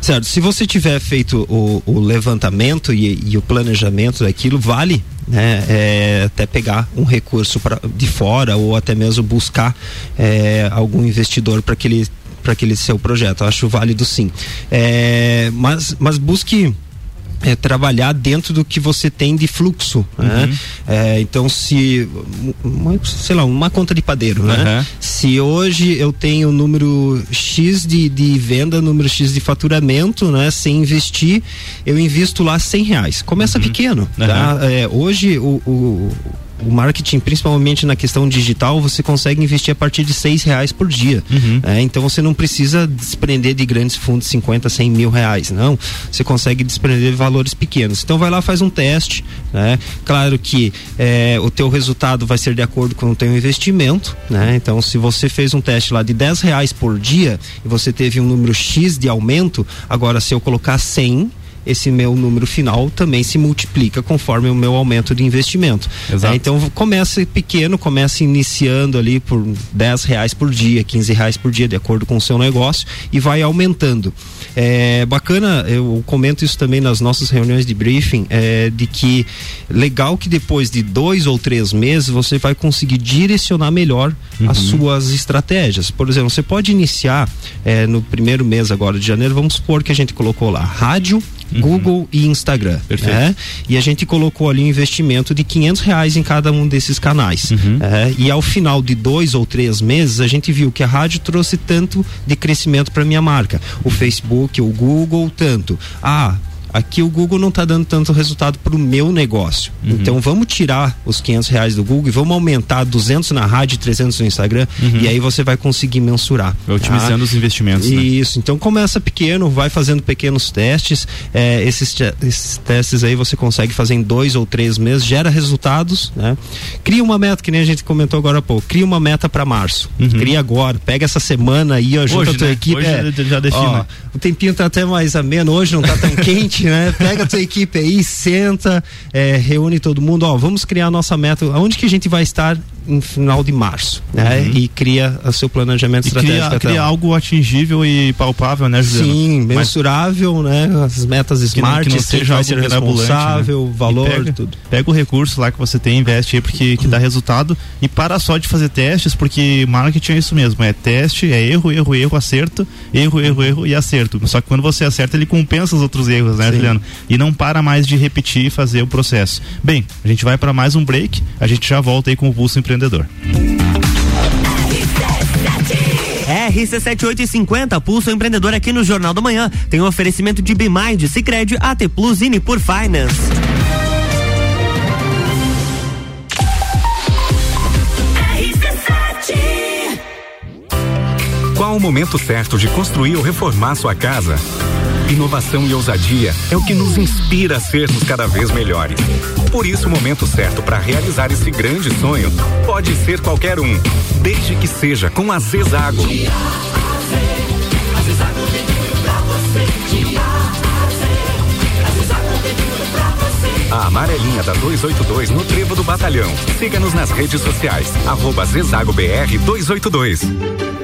Certo, se você tiver feito o, o levantamento e, e o planejamento daquilo, vale né, é, até pegar um recurso pra, de fora ou até mesmo buscar é, algum investidor para aquele para aquele seu projeto. Eu acho válido sim. É, mas, mas busque é, trabalhar dentro do que você tem de fluxo, né? É, então se uma, sei lá uma conta de padeiro, né? Uhum. Se hoje eu tenho número X de, de venda, número X de faturamento, né? Sem investir, eu invisto lá 100 reais. Começa pequeno, tá? É, hoje o, o, o marketing, principalmente na questão digital, você consegue investir a partir de seis reais por dia. É, então você não precisa desprender de grandes fundos 50, 100 mil reais, não. Você consegue desprender de valores pequenos. Então vai lá, faz um teste, né? Claro que é, o teu resultado vai ser de acordo com o teu investimento, né? Então se você fez um teste lá de 10 reais por dia e você teve um número X de aumento, agora se eu colocar 100 esse meu número final também se multiplica conforme o meu aumento de investimento. Exato. É, então começa pequeno, começa iniciando ali por 10 reais por dia, 15 reais por dia, de acordo com o seu negócio, e vai aumentando. É bacana, eu comento isso também nas nossas reuniões de briefing, é, de que legal que depois de dois ou três meses você vai conseguir direcionar melhor as suas estratégias. Por exemplo, você pode iniciar é, no primeiro mês agora de janeiro, vamos supor que a gente colocou lá rádio, Google e Instagram. Perfeito. né? E a gente colocou ali um investimento de 500 reais em cada um desses canais. É, e ao final de dois ou três meses, a gente viu que a rádio trouxe tanto de crescimento para minha marca. O Facebook, o Google, tanto. Ah, aqui o Google não está dando tanto resultado para o meu negócio. Então vamos tirar os 500 reais do Google e vamos aumentar 200 na rádio e 300 no Instagram. E aí você vai conseguir mensurar. Vai otimizando tá? os investimentos. né? Isso, então começa pequeno, vai fazendo pequenos testes. é, esses, esses testes aí você consegue fazer em dois ou três meses, gera resultados, né? Cria uma meta, que nem a gente comentou agora há pouco. Cria uma meta para março. Cria agora, pega essa semana aí, ó, junta Uhum. Hoje, a tua né? equipe. Hoje é, já- já defina. ó, o tempinho tá até mais ameno, hoje não tá tão quente, né? Pega a tua equipe aí, senta, é, reúne todo mundo, ó, vamos criar a nossa meta. Aonde que a gente vai estar em final de março, né? E cria o seu planejamento Uhum. E estratégico. cria, cria algo atingível e palpável, né, Juliano? Sim, Mas mensurável, né? As metas que smart, que não seja algo ser mirabolante, responsável, né? valor, pega, tudo. Pega o recurso lá que você tem, investe aí porque que dá resultado e para só de fazer testes, porque marketing é isso mesmo, é teste, é erro, erro, erro, acerto, erro, erro, erro e acerto. Só que quando você acerta, ele compensa os outros erros, né, Sim. Juliano? E não para mais de repetir e fazer o processo. Bem, a gente vai para mais um break, a gente já volta aí com o Pulso Empreendedor. RC7850, Pulso Empreendedor aqui no Jornal da Manhã. Tem um oferecimento de Bimind, Cicred, AT Plus e Nipur Finance. Qual o momento certo de construir ou reformar sua casa? Inovação e ousadia é o que nos inspira a sermos cada vez melhores. Por isso, o momento certo para realizar esse grande sonho pode ser qualquer um, desde que seja com a Zezago. A amarelinha da 282 no Trevo do Batalhão. Siga-nos nas redes sociais. Arroba Zezago BR 282.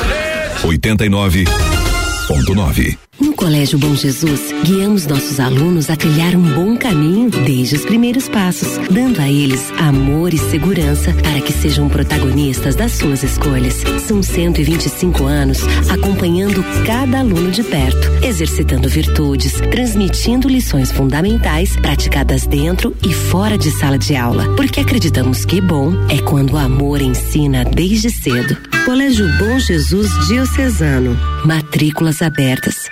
89.9. No Colégio Bom Jesus, guiamos nossos alunos a trilhar um bom caminho desde os primeiros passos, dando a eles amor e segurança para que sejam protagonistas das suas escolhas. São 125 anos acompanhando cada aluno de perto, exercitando virtudes, transmitindo lições fundamentais praticadas dentro e fora de sala de aula, porque acreditamos que bom é quando o amor ensina desde cedo. Colégio Bom Jesus Diocesano. Matrículas abertas.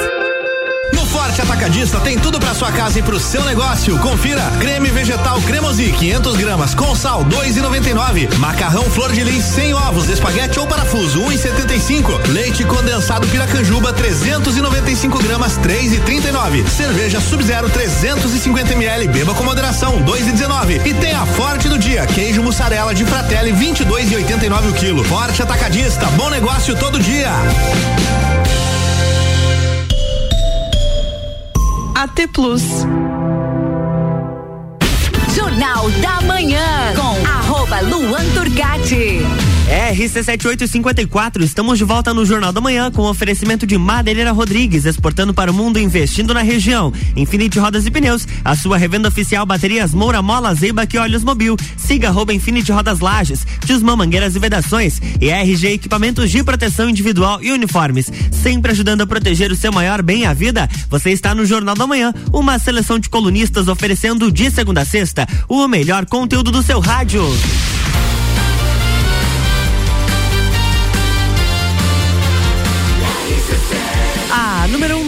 No Forte Atacadista tem tudo para sua casa e pro seu negócio. Confira: creme vegetal cremosi 500 gramas com sal 2,99. Macarrão flor de lis sem ovos, espaguete ou parafuso 1,75. Leite condensado Piracanjuba 395 gramas 3,39. Cerveja Sub-Zero 350 ml. Beba com moderação 2,19. E tem a Forte do dia: queijo mussarela de Fratelli 22,89 o quilo. Forte Atacadista, bom negócio todo dia. AT Plus. Jornal da Manhã com arroba Luan Turcati. RC7854, estamos de volta no Jornal da Manhã com oferecimento de Madeireira Rodrigues, exportando para o mundo e investindo na região. Infinite Rodas e Pneus, a sua revenda oficial baterias Moura Mola, Zeiba e Olhos Mobil. Siga arroba Infinite Rodas Lages, Desmã Mangueiras e Vedações e RG Equipamentos de Proteção Individual e Uniformes. Sempre ajudando a proteger o seu maior bem, a vida. Você está no Jornal da Manhã, uma seleção de colunistas oferecendo de segunda a sexta o melhor conteúdo do seu rádio.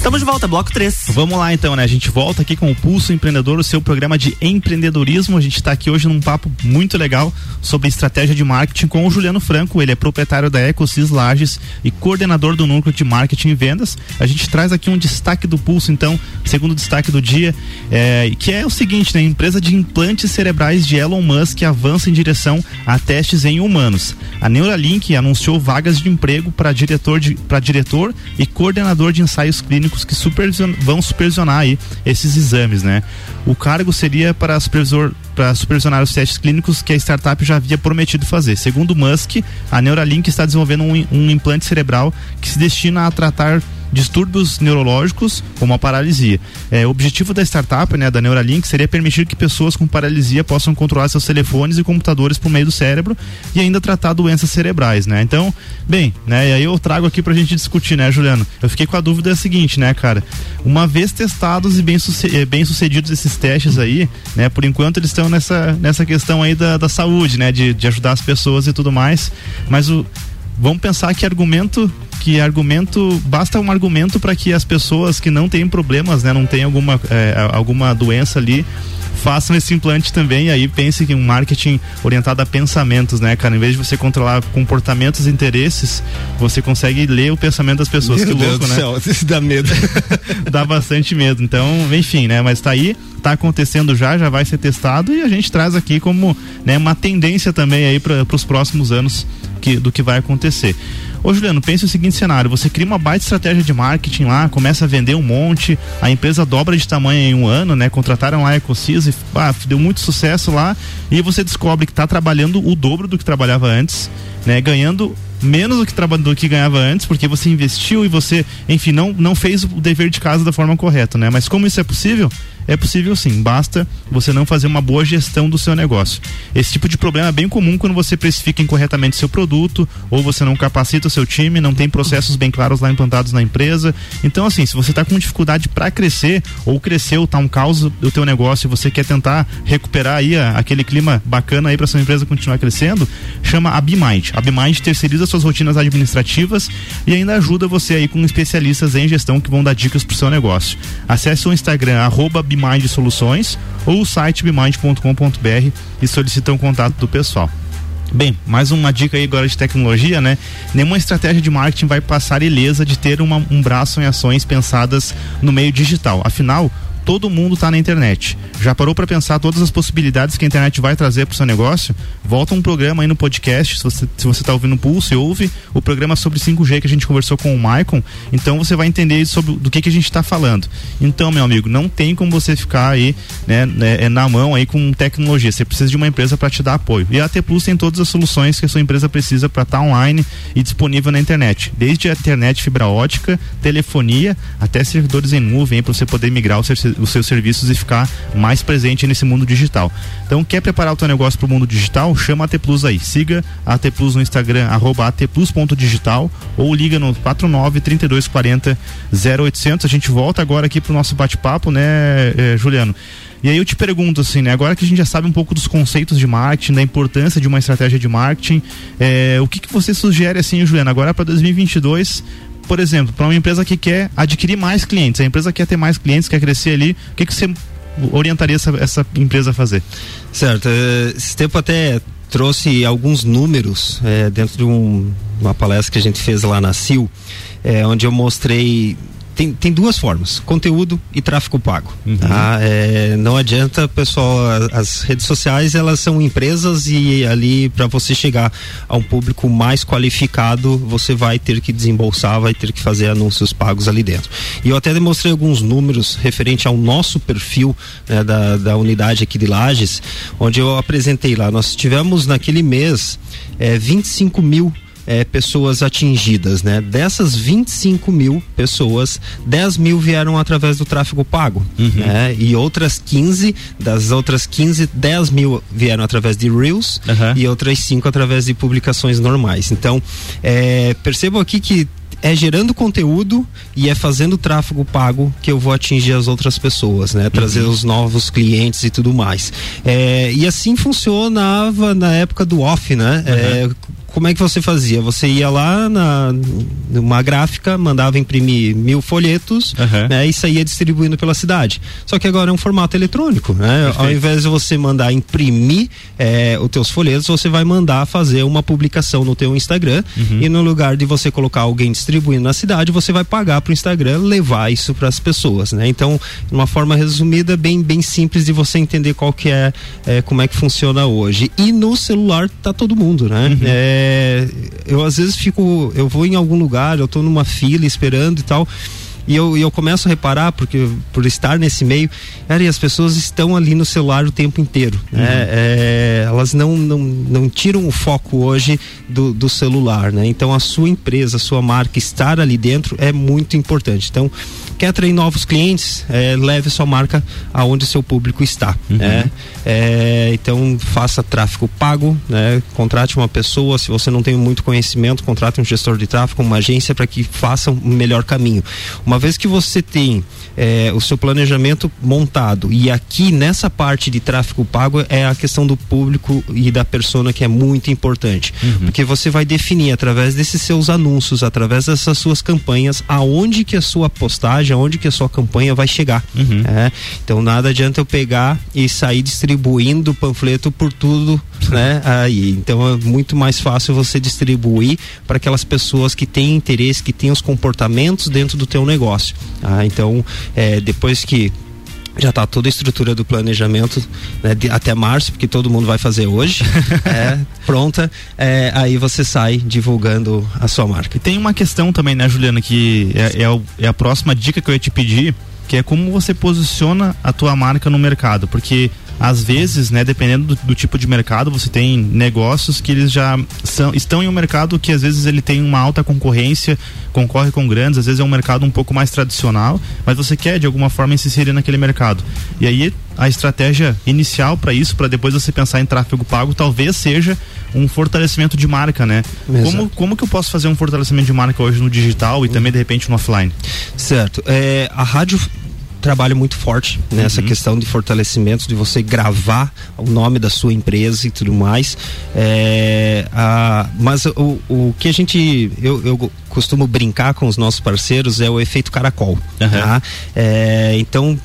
Estamos de volta, bloco 3. Vamos lá então, né? A gente volta aqui com o Pulso Empreendedor, o seu programa de empreendedorismo. A gente está aqui hoje num papo muito legal sobre estratégia de marketing com o Juliano Franco. Ele é proprietário da Ecosis Lages e coordenador do núcleo de marketing e vendas. A gente traz aqui um destaque do Pulso, então, segundo destaque do dia, é, que é o seguinte, né? Empresa de implantes cerebrais de Elon Musk avança em direção a testes em humanos. A Neuralink anunciou vagas de emprego para diretor, diretor e coordenador de ensaios clínicos que supervision, vão supervisionar aí esses exames, né? O cargo seria para supervisor para supervisionar os testes clínicos que a startup já havia prometido fazer. Segundo Musk, a Neuralink está desenvolvendo um, um implante cerebral que se destina a tratar distúrbios neurológicos, como a paralisia. É, o objetivo da startup, né, da Neuralink, seria permitir que pessoas com paralisia possam controlar seus telefones e computadores por meio do cérebro e ainda tratar doenças cerebrais, né? Então, bem, né, e aí eu trago aqui pra gente discutir, né, Juliano? Eu fiquei com a dúvida seguinte, né, cara? Uma vez testados e bem, eh, bem sucedidos esses testes aí, né, por enquanto eles estão nessa, nessa questão aí da, da saúde, né, de, de ajudar as pessoas e tudo mais, mas o vamos pensar que argumento que argumento basta um argumento para que as pessoas que não têm problemas né não têm alguma é, alguma doença ali façam esse implante também e aí pense que um marketing orientado a pensamentos, né, cara? Em vez de você controlar comportamentos e interesses, você consegue ler o pensamento das pessoas. Meu que Deus louco, do né? céu, isso dá medo. dá bastante medo. Então, enfim, né? Mas tá aí, tá acontecendo já, já vai ser testado e a gente traz aqui como né, uma tendência também aí para os próximos anos que, do que vai acontecer. Ô Juliano, pense o seguinte cenário: você cria uma baita estratégia de marketing lá, começa a vender um monte, a empresa dobra de tamanho em um ano, né? Contrataram lá a Ecosis e ah, deu muito sucesso lá, e você descobre que está trabalhando o dobro do que trabalhava antes, né? Ganhando menos do que, do que ganhava antes, porque você investiu e você, enfim, não, não fez o dever de casa da forma correta, né? Mas como isso é possível? É possível sim, basta você não fazer uma boa gestão do seu negócio. Esse tipo de problema é bem comum quando você precifica incorretamente seu produto, ou você não capacita o seu time, não tem processos bem claros lá implantados na empresa. Então, assim, se você está com dificuldade para crescer, ou cresceu, tá um caos do teu negócio e você quer tentar recuperar aí a- aquele clima bacana aí para sua empresa continuar crescendo, chama a BeMind. A BeMind terceiriza suas rotinas administrativas e ainda ajuda você aí com especialistas em gestão que vão dar dicas pro seu negócio. Acesse o Instagram arroba BeMind Soluções ou o site bemind.com.br e solicita um contato do pessoal. Bem, mais uma dica aí agora de tecnologia, né? Nenhuma estratégia de marketing vai passar ilesa de ter uma- um braço em ações pensadas no meio digital. Afinal, todo mundo está na internet. Já parou para pensar todas as possibilidades que a internet vai trazer para o seu negócio? Volta um programa aí no podcast, se você, se você tá ouvindo o Pulse, ouve o programa sobre 5G que a gente conversou com o Maicon, então você vai entender sobre do que, que a gente está falando. Então, meu amigo, não tem como você ficar aí, né, né, é, na mão aí com tecnologia. Você precisa de uma empresa para te dar apoio. E a AT Plus tem todas as soluções que a sua empresa precisa para estar online e disponível na internet. Desde a internet fibra ótica, telefonia, até servidores em nuvem para você poder migrar os, os seus serviços e ficar mais presente nesse mundo digital. Então, quer preparar o teu negócio para o mundo digital? Chama a AT Plus aí. Siga a AT Plus no Instagram, arroba atplus.digital ou liga no 49 3240 0800. A gente volta agora aqui pro nosso bate-papo, né, eh, Juliano? E aí eu te pergunto assim, né? Agora que a gente já sabe um pouco dos conceitos de marketing, da importância de uma estratégia de marketing, eh, o que, que você sugere assim, Juliano, agora para 2022? Por exemplo, para uma empresa que quer adquirir mais clientes, a empresa quer ter mais clientes, quer crescer ali, o que, que você orientaria essa, essa empresa a fazer? Certo. eh, Esse tempo até trouxe alguns números eh, dentro de um- uma palestra que a gente fez lá na CIL, eh, onde eu mostrei. Tem, tem duas formas, conteúdo e tráfego pago. tá? Eh, não adianta, pessoal, as redes sociais elas são empresas e ali para você chegar a um público mais qualificado, você vai ter que desembolsar, vai ter que fazer anúncios pagos ali dentro. E eu até demonstrei alguns números referente ao nosso perfil né, da, da unidade aqui de Lages, onde eu apresentei lá. Nós tivemos naquele mês eh, 25 mil eh, pessoas atingidas, né? Dessas 25 mil pessoas, 10 mil vieram através do tráfego pago, né? E outras 15, das outras 15, 10 mil vieram através de Reels e outras 5 através de publicações normais. Então, percebam aqui que é gerando conteúdo e é fazendo tráfego pago que eu vou atingir as outras pessoas, né? Trazer os novos clientes e tudo mais. É, e assim funcionava na época do off, né? É, como é que você fazia? Você ia lá na numa gráfica, mandava imprimir mil folhetos, né? E saía distribuindo pela cidade. Só que agora é um formato eletrônico, né? Ao invés de você mandar imprimir é, os teus folhetos, você vai mandar fazer uma publicação no teu Instagram e no lugar de você colocar alguém distribuindo na cidade, você vai pagar para o Instagram levar isso para as pessoas, né? Então, de uma forma resumida, bem bem simples de você entender qual que é, é, como é que funciona hoje. E no celular tá todo mundo, né? É, eu às vezes fico, eu vou em algum lugar, eu tô numa fila esperando e tal. E eu, eu começo a reparar, porque por estar nesse meio, cara, e as pessoas estão ali no celular o tempo inteiro. Né? É, elas não, não, não tiram o foco hoje do, do celular, né? Então a sua empresa, a sua marca estar ali dentro é muito importante. Então, quer atrair novos clientes, é, leve sua marca aonde seu público está. né? É, então faça tráfego pago, né? contrate uma pessoa, se você não tem muito conhecimento, contrate um gestor de tráfego, uma agência para que faça um melhor caminho. Uma vez que você tem é, o seu planejamento montado e aqui nessa parte de tráfego pago é a questão do público e da persona que é muito importante, porque você vai definir através desses seus anúncios, através dessas suas campanhas, aonde que a sua postagem, aonde que a sua campanha vai chegar. É, então nada adianta eu pegar e sair distribuindo panfleto por tudo, né? Aí, então é muito mais fácil você distribuir para aquelas pessoas que têm interesse, que têm os comportamentos dentro do teu negócio. Ah, então, é, depois que já está toda a estrutura do planejamento né, de- até março, porque todo mundo vai fazer hoje, é, pronta, é, aí você sai divulgando a sua marca. E tem uma questão também, né, Juliana, que é, é o- é a próxima dica que eu ia te pedir, que é como você posiciona a tua marca no mercado, porque às vezes, né, dependendo do, do tipo de mercado, você tem negócios que eles já são, estão em um mercado que às vezes ele tem uma alta concorrência, concorre com grandes, às vezes é um mercado um pouco mais tradicional, mas você quer de alguma forma se inserir naquele mercado. E aí a estratégia inicial para isso, para depois você pensar em tráfego pago, talvez seja um fortalecimento de marca, né? Exato. Como, como que eu posso fazer um fortalecimento de marca hoje no digital e também de repente no offline? Certo. É, a rádio trabalha muito forte nessa questão de fortalecimento, de você gravar o nome da sua empresa e tudo mais. É, a, mas o, o que a gente. Eu, eu costumo brincar com os nossos parceiros é o efeito caracol. tá? É, então.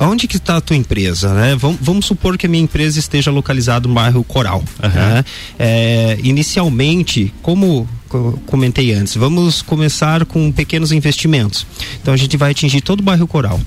Onde que está a tua empresa, né? Vamos, vamos supor que a minha empresa esteja localizada no bairro Coral. né? É, inicialmente, como co- comentei antes, vamos começar com pequenos investimentos. Então a gente vai atingir todo o bairro Coral.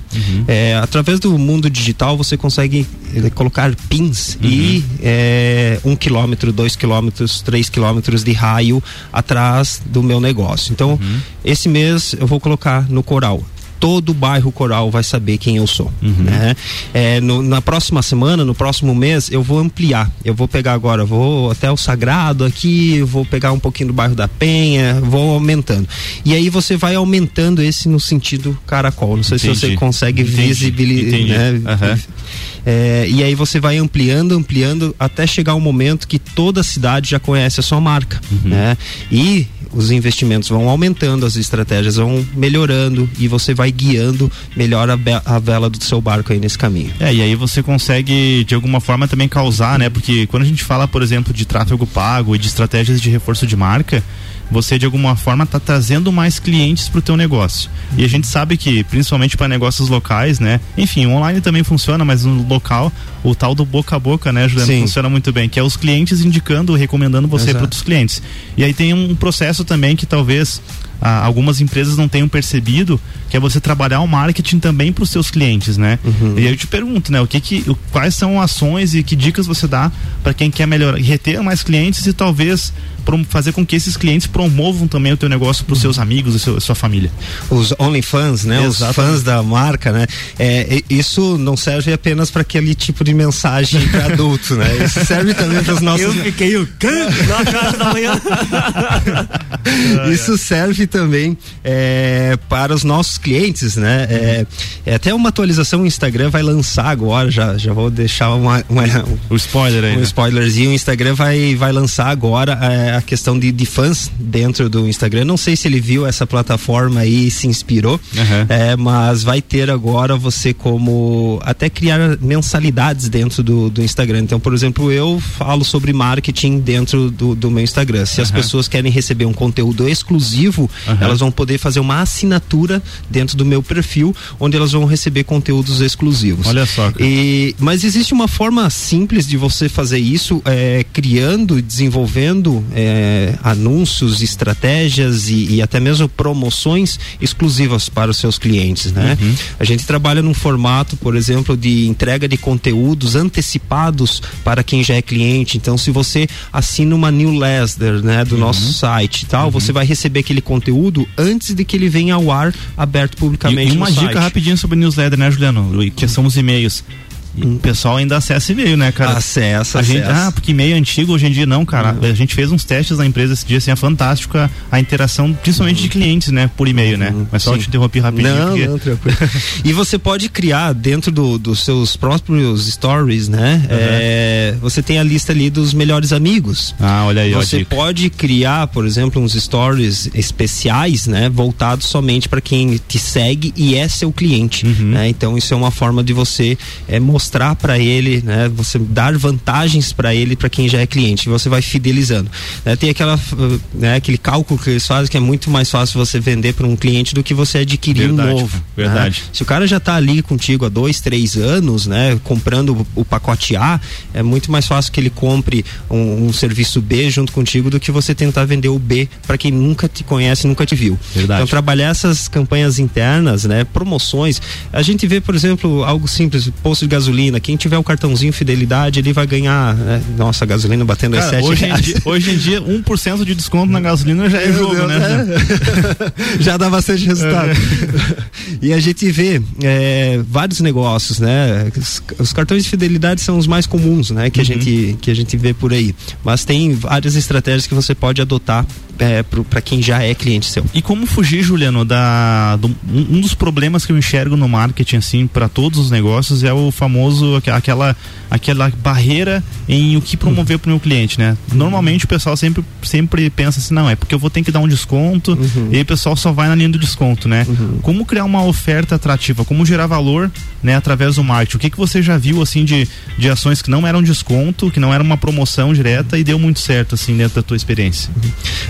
É, através do mundo digital você consegue eh, colocar pins e é, um quilômetro, dois quilômetros, três quilômetros de raio atrás do meu negócio. Então esse mês eu vou colocar no Coral todo o bairro Coral vai saber quem eu sou. né? É, no- na próxima semana, no próximo mês, eu vou ampliar. Eu vou pegar agora, vou até o Sagrado aqui, vou pegar um pouquinho do bairro da Penha, vou aumentando. E aí você vai aumentando esse no sentido caracol. Não sei se você Entendi. consegue Entendi. visibilizar. Entendi. Né? Aham. É, e aí você vai ampliando, ampliando, até chegar um momento que toda a cidade já conhece a sua marca, né? E os investimentos vão aumentando, as estratégias vão melhorando e você vai guiando melhor a, a vela do seu barco aí nesse caminho. É, e aí você consegue de alguma forma também causar, né? Porque quando a gente fala, por exemplo, de tráfego pago e de estratégias de reforço de marca, você de alguma forma está trazendo mais clientes para o teu negócio. E a gente sabe que, principalmente para negócios locais, né? Enfim, o online também funciona, mas no local, o tal do boca a boca, né, Juliano, Sim. funciona muito bem, que é os clientes indicando, recomendando você para outros clientes. E aí tem um processo também que talvez ah, algumas empresas não tenham percebido, que é você trabalhar o marketing também para os seus clientes, né? Uhum. E aí eu te pergunto, né, o que que, quais são ações e que dicas você dá para quem quer melhorar, reter mais clientes e talvez fazer com que esses clientes promovam também o teu negócio para os seus amigos e seu- sua família. Os OnlyFans, né? Os Exatamente. fãs da marca, né? É, isso não serve apenas para aquele tipo de mensagem para adulto, né? Isso serve também para os nossos. Eu fiquei o quê? Nove horas da manhã. Isso serve também é, para os nossos clientes, né? É, é até uma atualização o Instagram vai lançar agora, já, já vou deixar uma, uma- o spoiler aí. um né? spoilerzinho. O Instagram vai, vai lançar agora é, a questão de, de fãs dentro do Instagram. Não sei se ele viu essa plataforma aí e se inspirou, é, mas vai ter agora você como até criar mensalidades dentro do, do Instagram. Então, por exemplo, eu falo sobre marketing dentro do, do meu Instagram. Se as Aham. pessoas querem receber um conteúdo exclusivo, Aham. elas vão poder fazer uma assinatura dentro do meu perfil, onde elas vão receber conteúdos exclusivos. Olha só. cara. E, mas existe uma forma simples de você fazer isso, é, criando e desenvolvendo é, anúncios, estratégias e, e até mesmo promoções exclusivas para os seus clientes, né? Uhum. A gente trabalha num formato, por exemplo, de entrega de conteúdos antecipados para quem já é cliente. Então, se você assina uma newsletter, né, do nosso site e tal, você vai receber aquele conteúdo conteúdo antes de que ele venha ao ar aberto publicamente E, e uma dica rapidinho sobre newsletter, né, Juliano? Que são os e-mails. E o pessoal ainda acessa e-mail, né, cara? Acessa, a gente, acessa. Ah, porque e-mail antigo hoje em dia não, cara. A gente fez uns testes na empresa esse dia, assim, é fantástico a, a interação, principalmente de clientes, né, por e-mail, né? Mas só Sim. te interrompi rapidinho. Não, porque- não, tranquilo. e você pode criar dentro do- dos seus próprios stories, né? É, você tem a lista ali dos melhores amigos. Ah, olha aí, Você pode criar, por exemplo, uns stories especiais, né? Voltados somente para quem te segue e é seu cliente. Uhum. né? Então isso é uma forma de você é, mostrar para ele, né? Você dar vantagens para ele, para quem já é cliente. Você vai fidelizando. né? Tem aquela, né? aquele cálculo que eles fazem que é muito mais fácil você vender para um cliente do que você adquirir Verdade, um novo. verdade. né? Se o cara já tá ali contigo há dois, três anos, né? Comprando o, o pacote A, é muito mais fácil que ele compre um, um serviço B junto contigo do que você tentar vender o B para quem nunca te conhece, nunca te viu. Verdade. Então trabalhar essas campanhas internas, né? Promoções. A gente vê, por exemplo, algo simples, posto de gasolina. Quem tiver o cartãozinho fidelidade, ele vai ganhar, né? Nossa, a gasolina batendo Cara, as sete hoje, em reais. dia, hoje em dia, 1% de desconto na gasolina já é Meu jogo, Deus, né? é. Já dá bastante resultado. E a gente vê é, vários negócios, né? Os, os cartões de fidelidade são os mais comuns, né? Que, a gente, que a gente vê por aí. Mas tem várias estratégias que você pode adotar é, para quem já é cliente seu. E como fugir, Juliano, da do- um, dos problemas que eu enxergo no marketing assim para todos os negócios é o famoso aque- aquela aquela barreira em o que promover para o meu cliente, né? Normalmente o pessoal sempre sempre pensa assim, não, é porque eu vou ter que dar um desconto e aí o pessoal só vai na linha do desconto, né? Como criar uma oferta atrativa, como gerar valor, né, através do marketing? O que que você já viu assim de, de ações que não eram desconto, que não era uma promoção direta e deu muito certo assim dentro da tua experiência?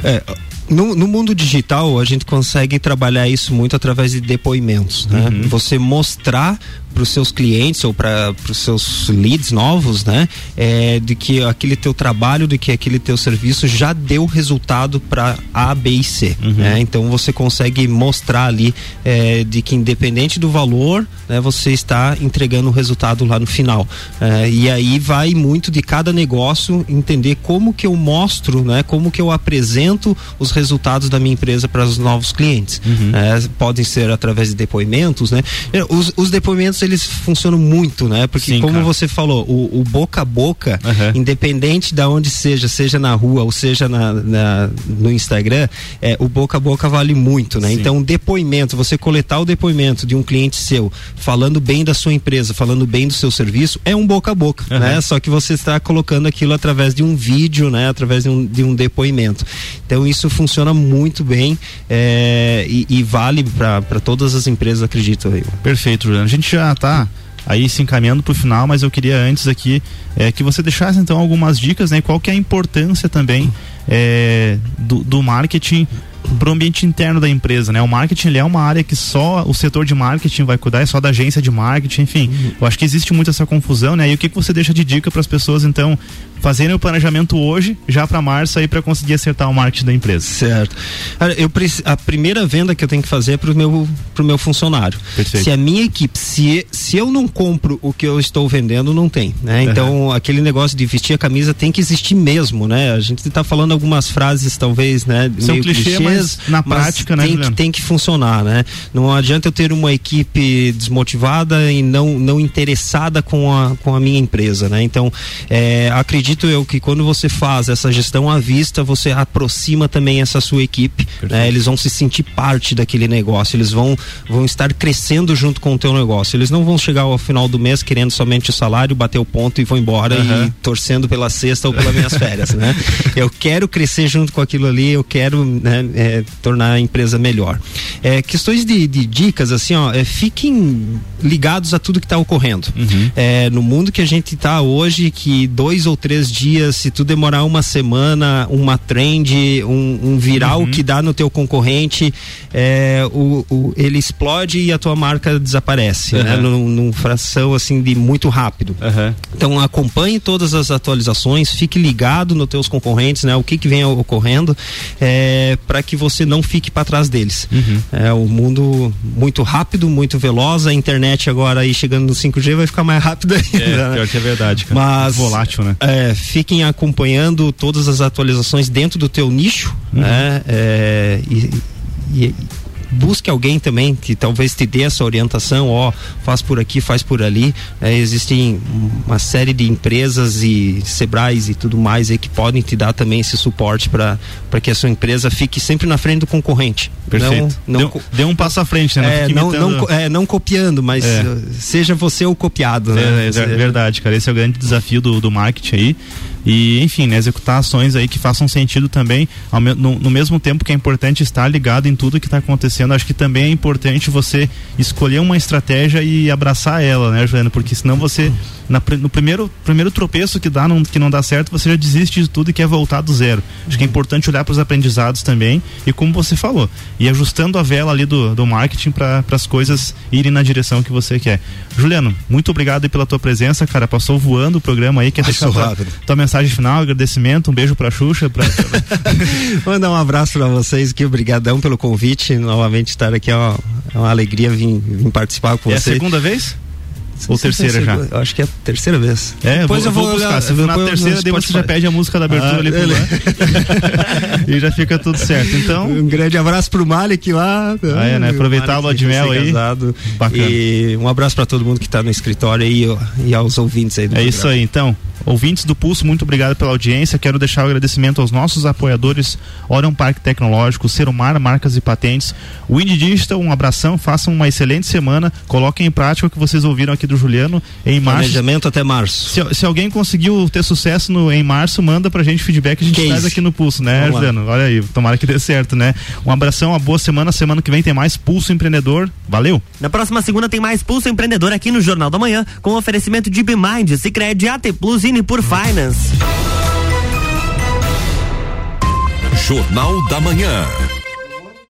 É, no, no mundo digital, a gente consegue trabalhar isso muito através de depoimentos. Né? Você mostrar para os seus clientes ou para os seus leads novos, né, é, de que aquele teu trabalho, de que aquele teu serviço já deu resultado para A, B e C. né? Então você consegue mostrar ali é, de que independente do valor, né, você está entregando o resultado lá no final. É, e aí vai muito de cada negócio entender como que eu mostro, né, como que eu apresento os resultados da minha empresa para os novos clientes. É, podem ser através de depoimentos, né? É, Os, os depoimentos eles funcionam muito, né? Porque como cara. você falou, o, o boca a boca, independente da onde seja, seja na rua ou seja na, na- no Instagram, é, o boca a boca vale muito, né? Então, um depoimento, você coletar o depoimento de um cliente seu, falando bem da sua empresa, falando bem do seu serviço, é um boca a boca, né? Só que você está colocando aquilo através de um vídeo, né? Através de um, de um depoimento. Então, isso funciona muito bem é, e, e vale para todas as empresas, acredito eu. Perfeito, Juliano. A gente já tá aí se encaminhando pro final, mas eu queria antes aqui é, que você deixasse então algumas dicas, né? Qual que é a importância também é, do, do marketing para o ambiente interno da empresa, né? O marketing é uma área que só o setor de marketing vai cuidar, é só da agência de marketing, enfim. Eu acho que existe muito essa confusão, né? E o que, que você deixa de dica para as pessoas então fazerem o planejamento hoje, já para março aí para conseguir acertar o marketing da empresa? Certo. Eu a primeira venda que eu tenho que fazer é pro meu pro meu funcionário. Perfeito. Se a minha equipe, se se eu não compro o que eu estou vendendo, não tem, né? Então, aquele negócio de vestir a camisa tem que existir mesmo, né? A gente está falando algumas frases talvez, né, São meio clichê, clichês, mas na prática, né, tem que, tem que funcionar, né? Não adianta eu ter uma equipe desmotivada e não não interessada com a com a minha empresa, né? Então, é, acredito eu que quando você faz essa gestão à vista, você aproxima também essa sua equipe, né? Eles vão se sentir parte daquele negócio, eles vão vão estar crescendo junto com o teu negócio. Eles não vão chegar ao final do mês querendo somente o salário, bater o ponto e vão embora Aham. e torcendo pela sexta ou pelas minhas férias, né? Eu quero crescer junto com aquilo ali, eu quero né, é, tornar a empresa melhor. É, questões de, de dicas, assim, ó, é, fiquem ligados a tudo que está ocorrendo. É, no mundo que a gente está hoje, que dois ou três dias, se tu demorar uma semana, uma trend, um, um viral que dá no teu concorrente, é, o, o- ele explode e a tua marca desaparece, né? Uhum. Num, num fração assim de muito rápido. Então acompanhe todas as atualizações, fique ligado nos teus concorrentes, né? O que que vem ocorrendo, é, para que você não fique para trás deles. É o mundo muito rápido, muito veloz, a internet agora aí chegando no 5G vai ficar mais rápido ainda. É, né? pior que é verdade, cara. Mas volátil, né? é, fiquem acompanhando todas as atualizações dentro do teu nicho, né? É, e, e busque alguém também que talvez te dê essa orientação, ó, faz por aqui, faz por ali. É, existem uma série de empresas e Sebrais e tudo mais aí que podem te dar também esse suporte para que a sua empresa fique sempre na frente do concorrente. Perfeito. Não, não, deu, deu um passo à frente, né? é, não, imitando- não, co- é, não copiando, mas É. seja você o copiado, né? É, é ver- verdade, cara. Esse é o grande desafio do, do marketing aí. E, enfim, né, executar ações aí que façam sentido também, ao no, no mesmo tempo que é importante estar ligado em tudo que está acontecendo. Acho que também é importante você escolher uma estratégia e abraçar ela, né, Juliana? Porque senão você, na no primeiro, primeiro tropeço que dá, não, que não dá certo, você já desiste de tudo e quer voltar do zero. Acho que é importante olhar para os aprendizados também e, como você falou, e ajustando a vela ali do, do marketing para as coisas irem na direção que você quer. Juliano, muito obrigado aí pela tua presença, cara. Passou voando o programa aí. Quer deixar Passou tua, rápido. tua mensagem final, agradecimento, um beijo pra Xuxa. Pra... Mandar um abraço para vocês aqui, obrigadão pelo convite. Novamente estar aqui é uma, é uma alegria vir, vir participar com É a vocês. segunda vez? Ou Sim, terceira já? Eu acho que é a terceira vez. É, Depois vou, eu vou, vou buscar. olhar, Se for na depois terceira, daí você já pede a música da abertura Ah, ali pro e já fica tudo certo. Então. Um grande abraço pro Malik lá. Ah, é, né? Aproveitar o lua de mel aí. Casado. Bacana. E um abraço para todo mundo que tá no escritório aí ó, e aos ouvintes aí do É isso aí, então. Ouvintes do Pulso, muito obrigado pela audiência. Quero deixar o agradecimento aos nossos apoiadores Orion Parque Tecnológico, Serumar Marcas e Patentes, Wind Digital, um abração, façam uma excelente semana, coloquem em prática o que vocês ouviram aqui do Juliano em março. Planejamento até março. Se, se alguém conseguiu ter sucesso no, em março, manda pra gente feedback, a gente Case. traz aqui no Pulso, né, Vamos lá. Juliano? Olha aí, tomara que dê certo, né? Um abração, uma boa semana, semana que vem tem mais Pulso Empreendedor. Valeu! Na próxima segunda tem mais Pulso Empreendedor aqui no Jornal da Manhã, com oferecimento de Bimind, Cicred, AT Plus e Nipur Finance. Jornal da Manhã.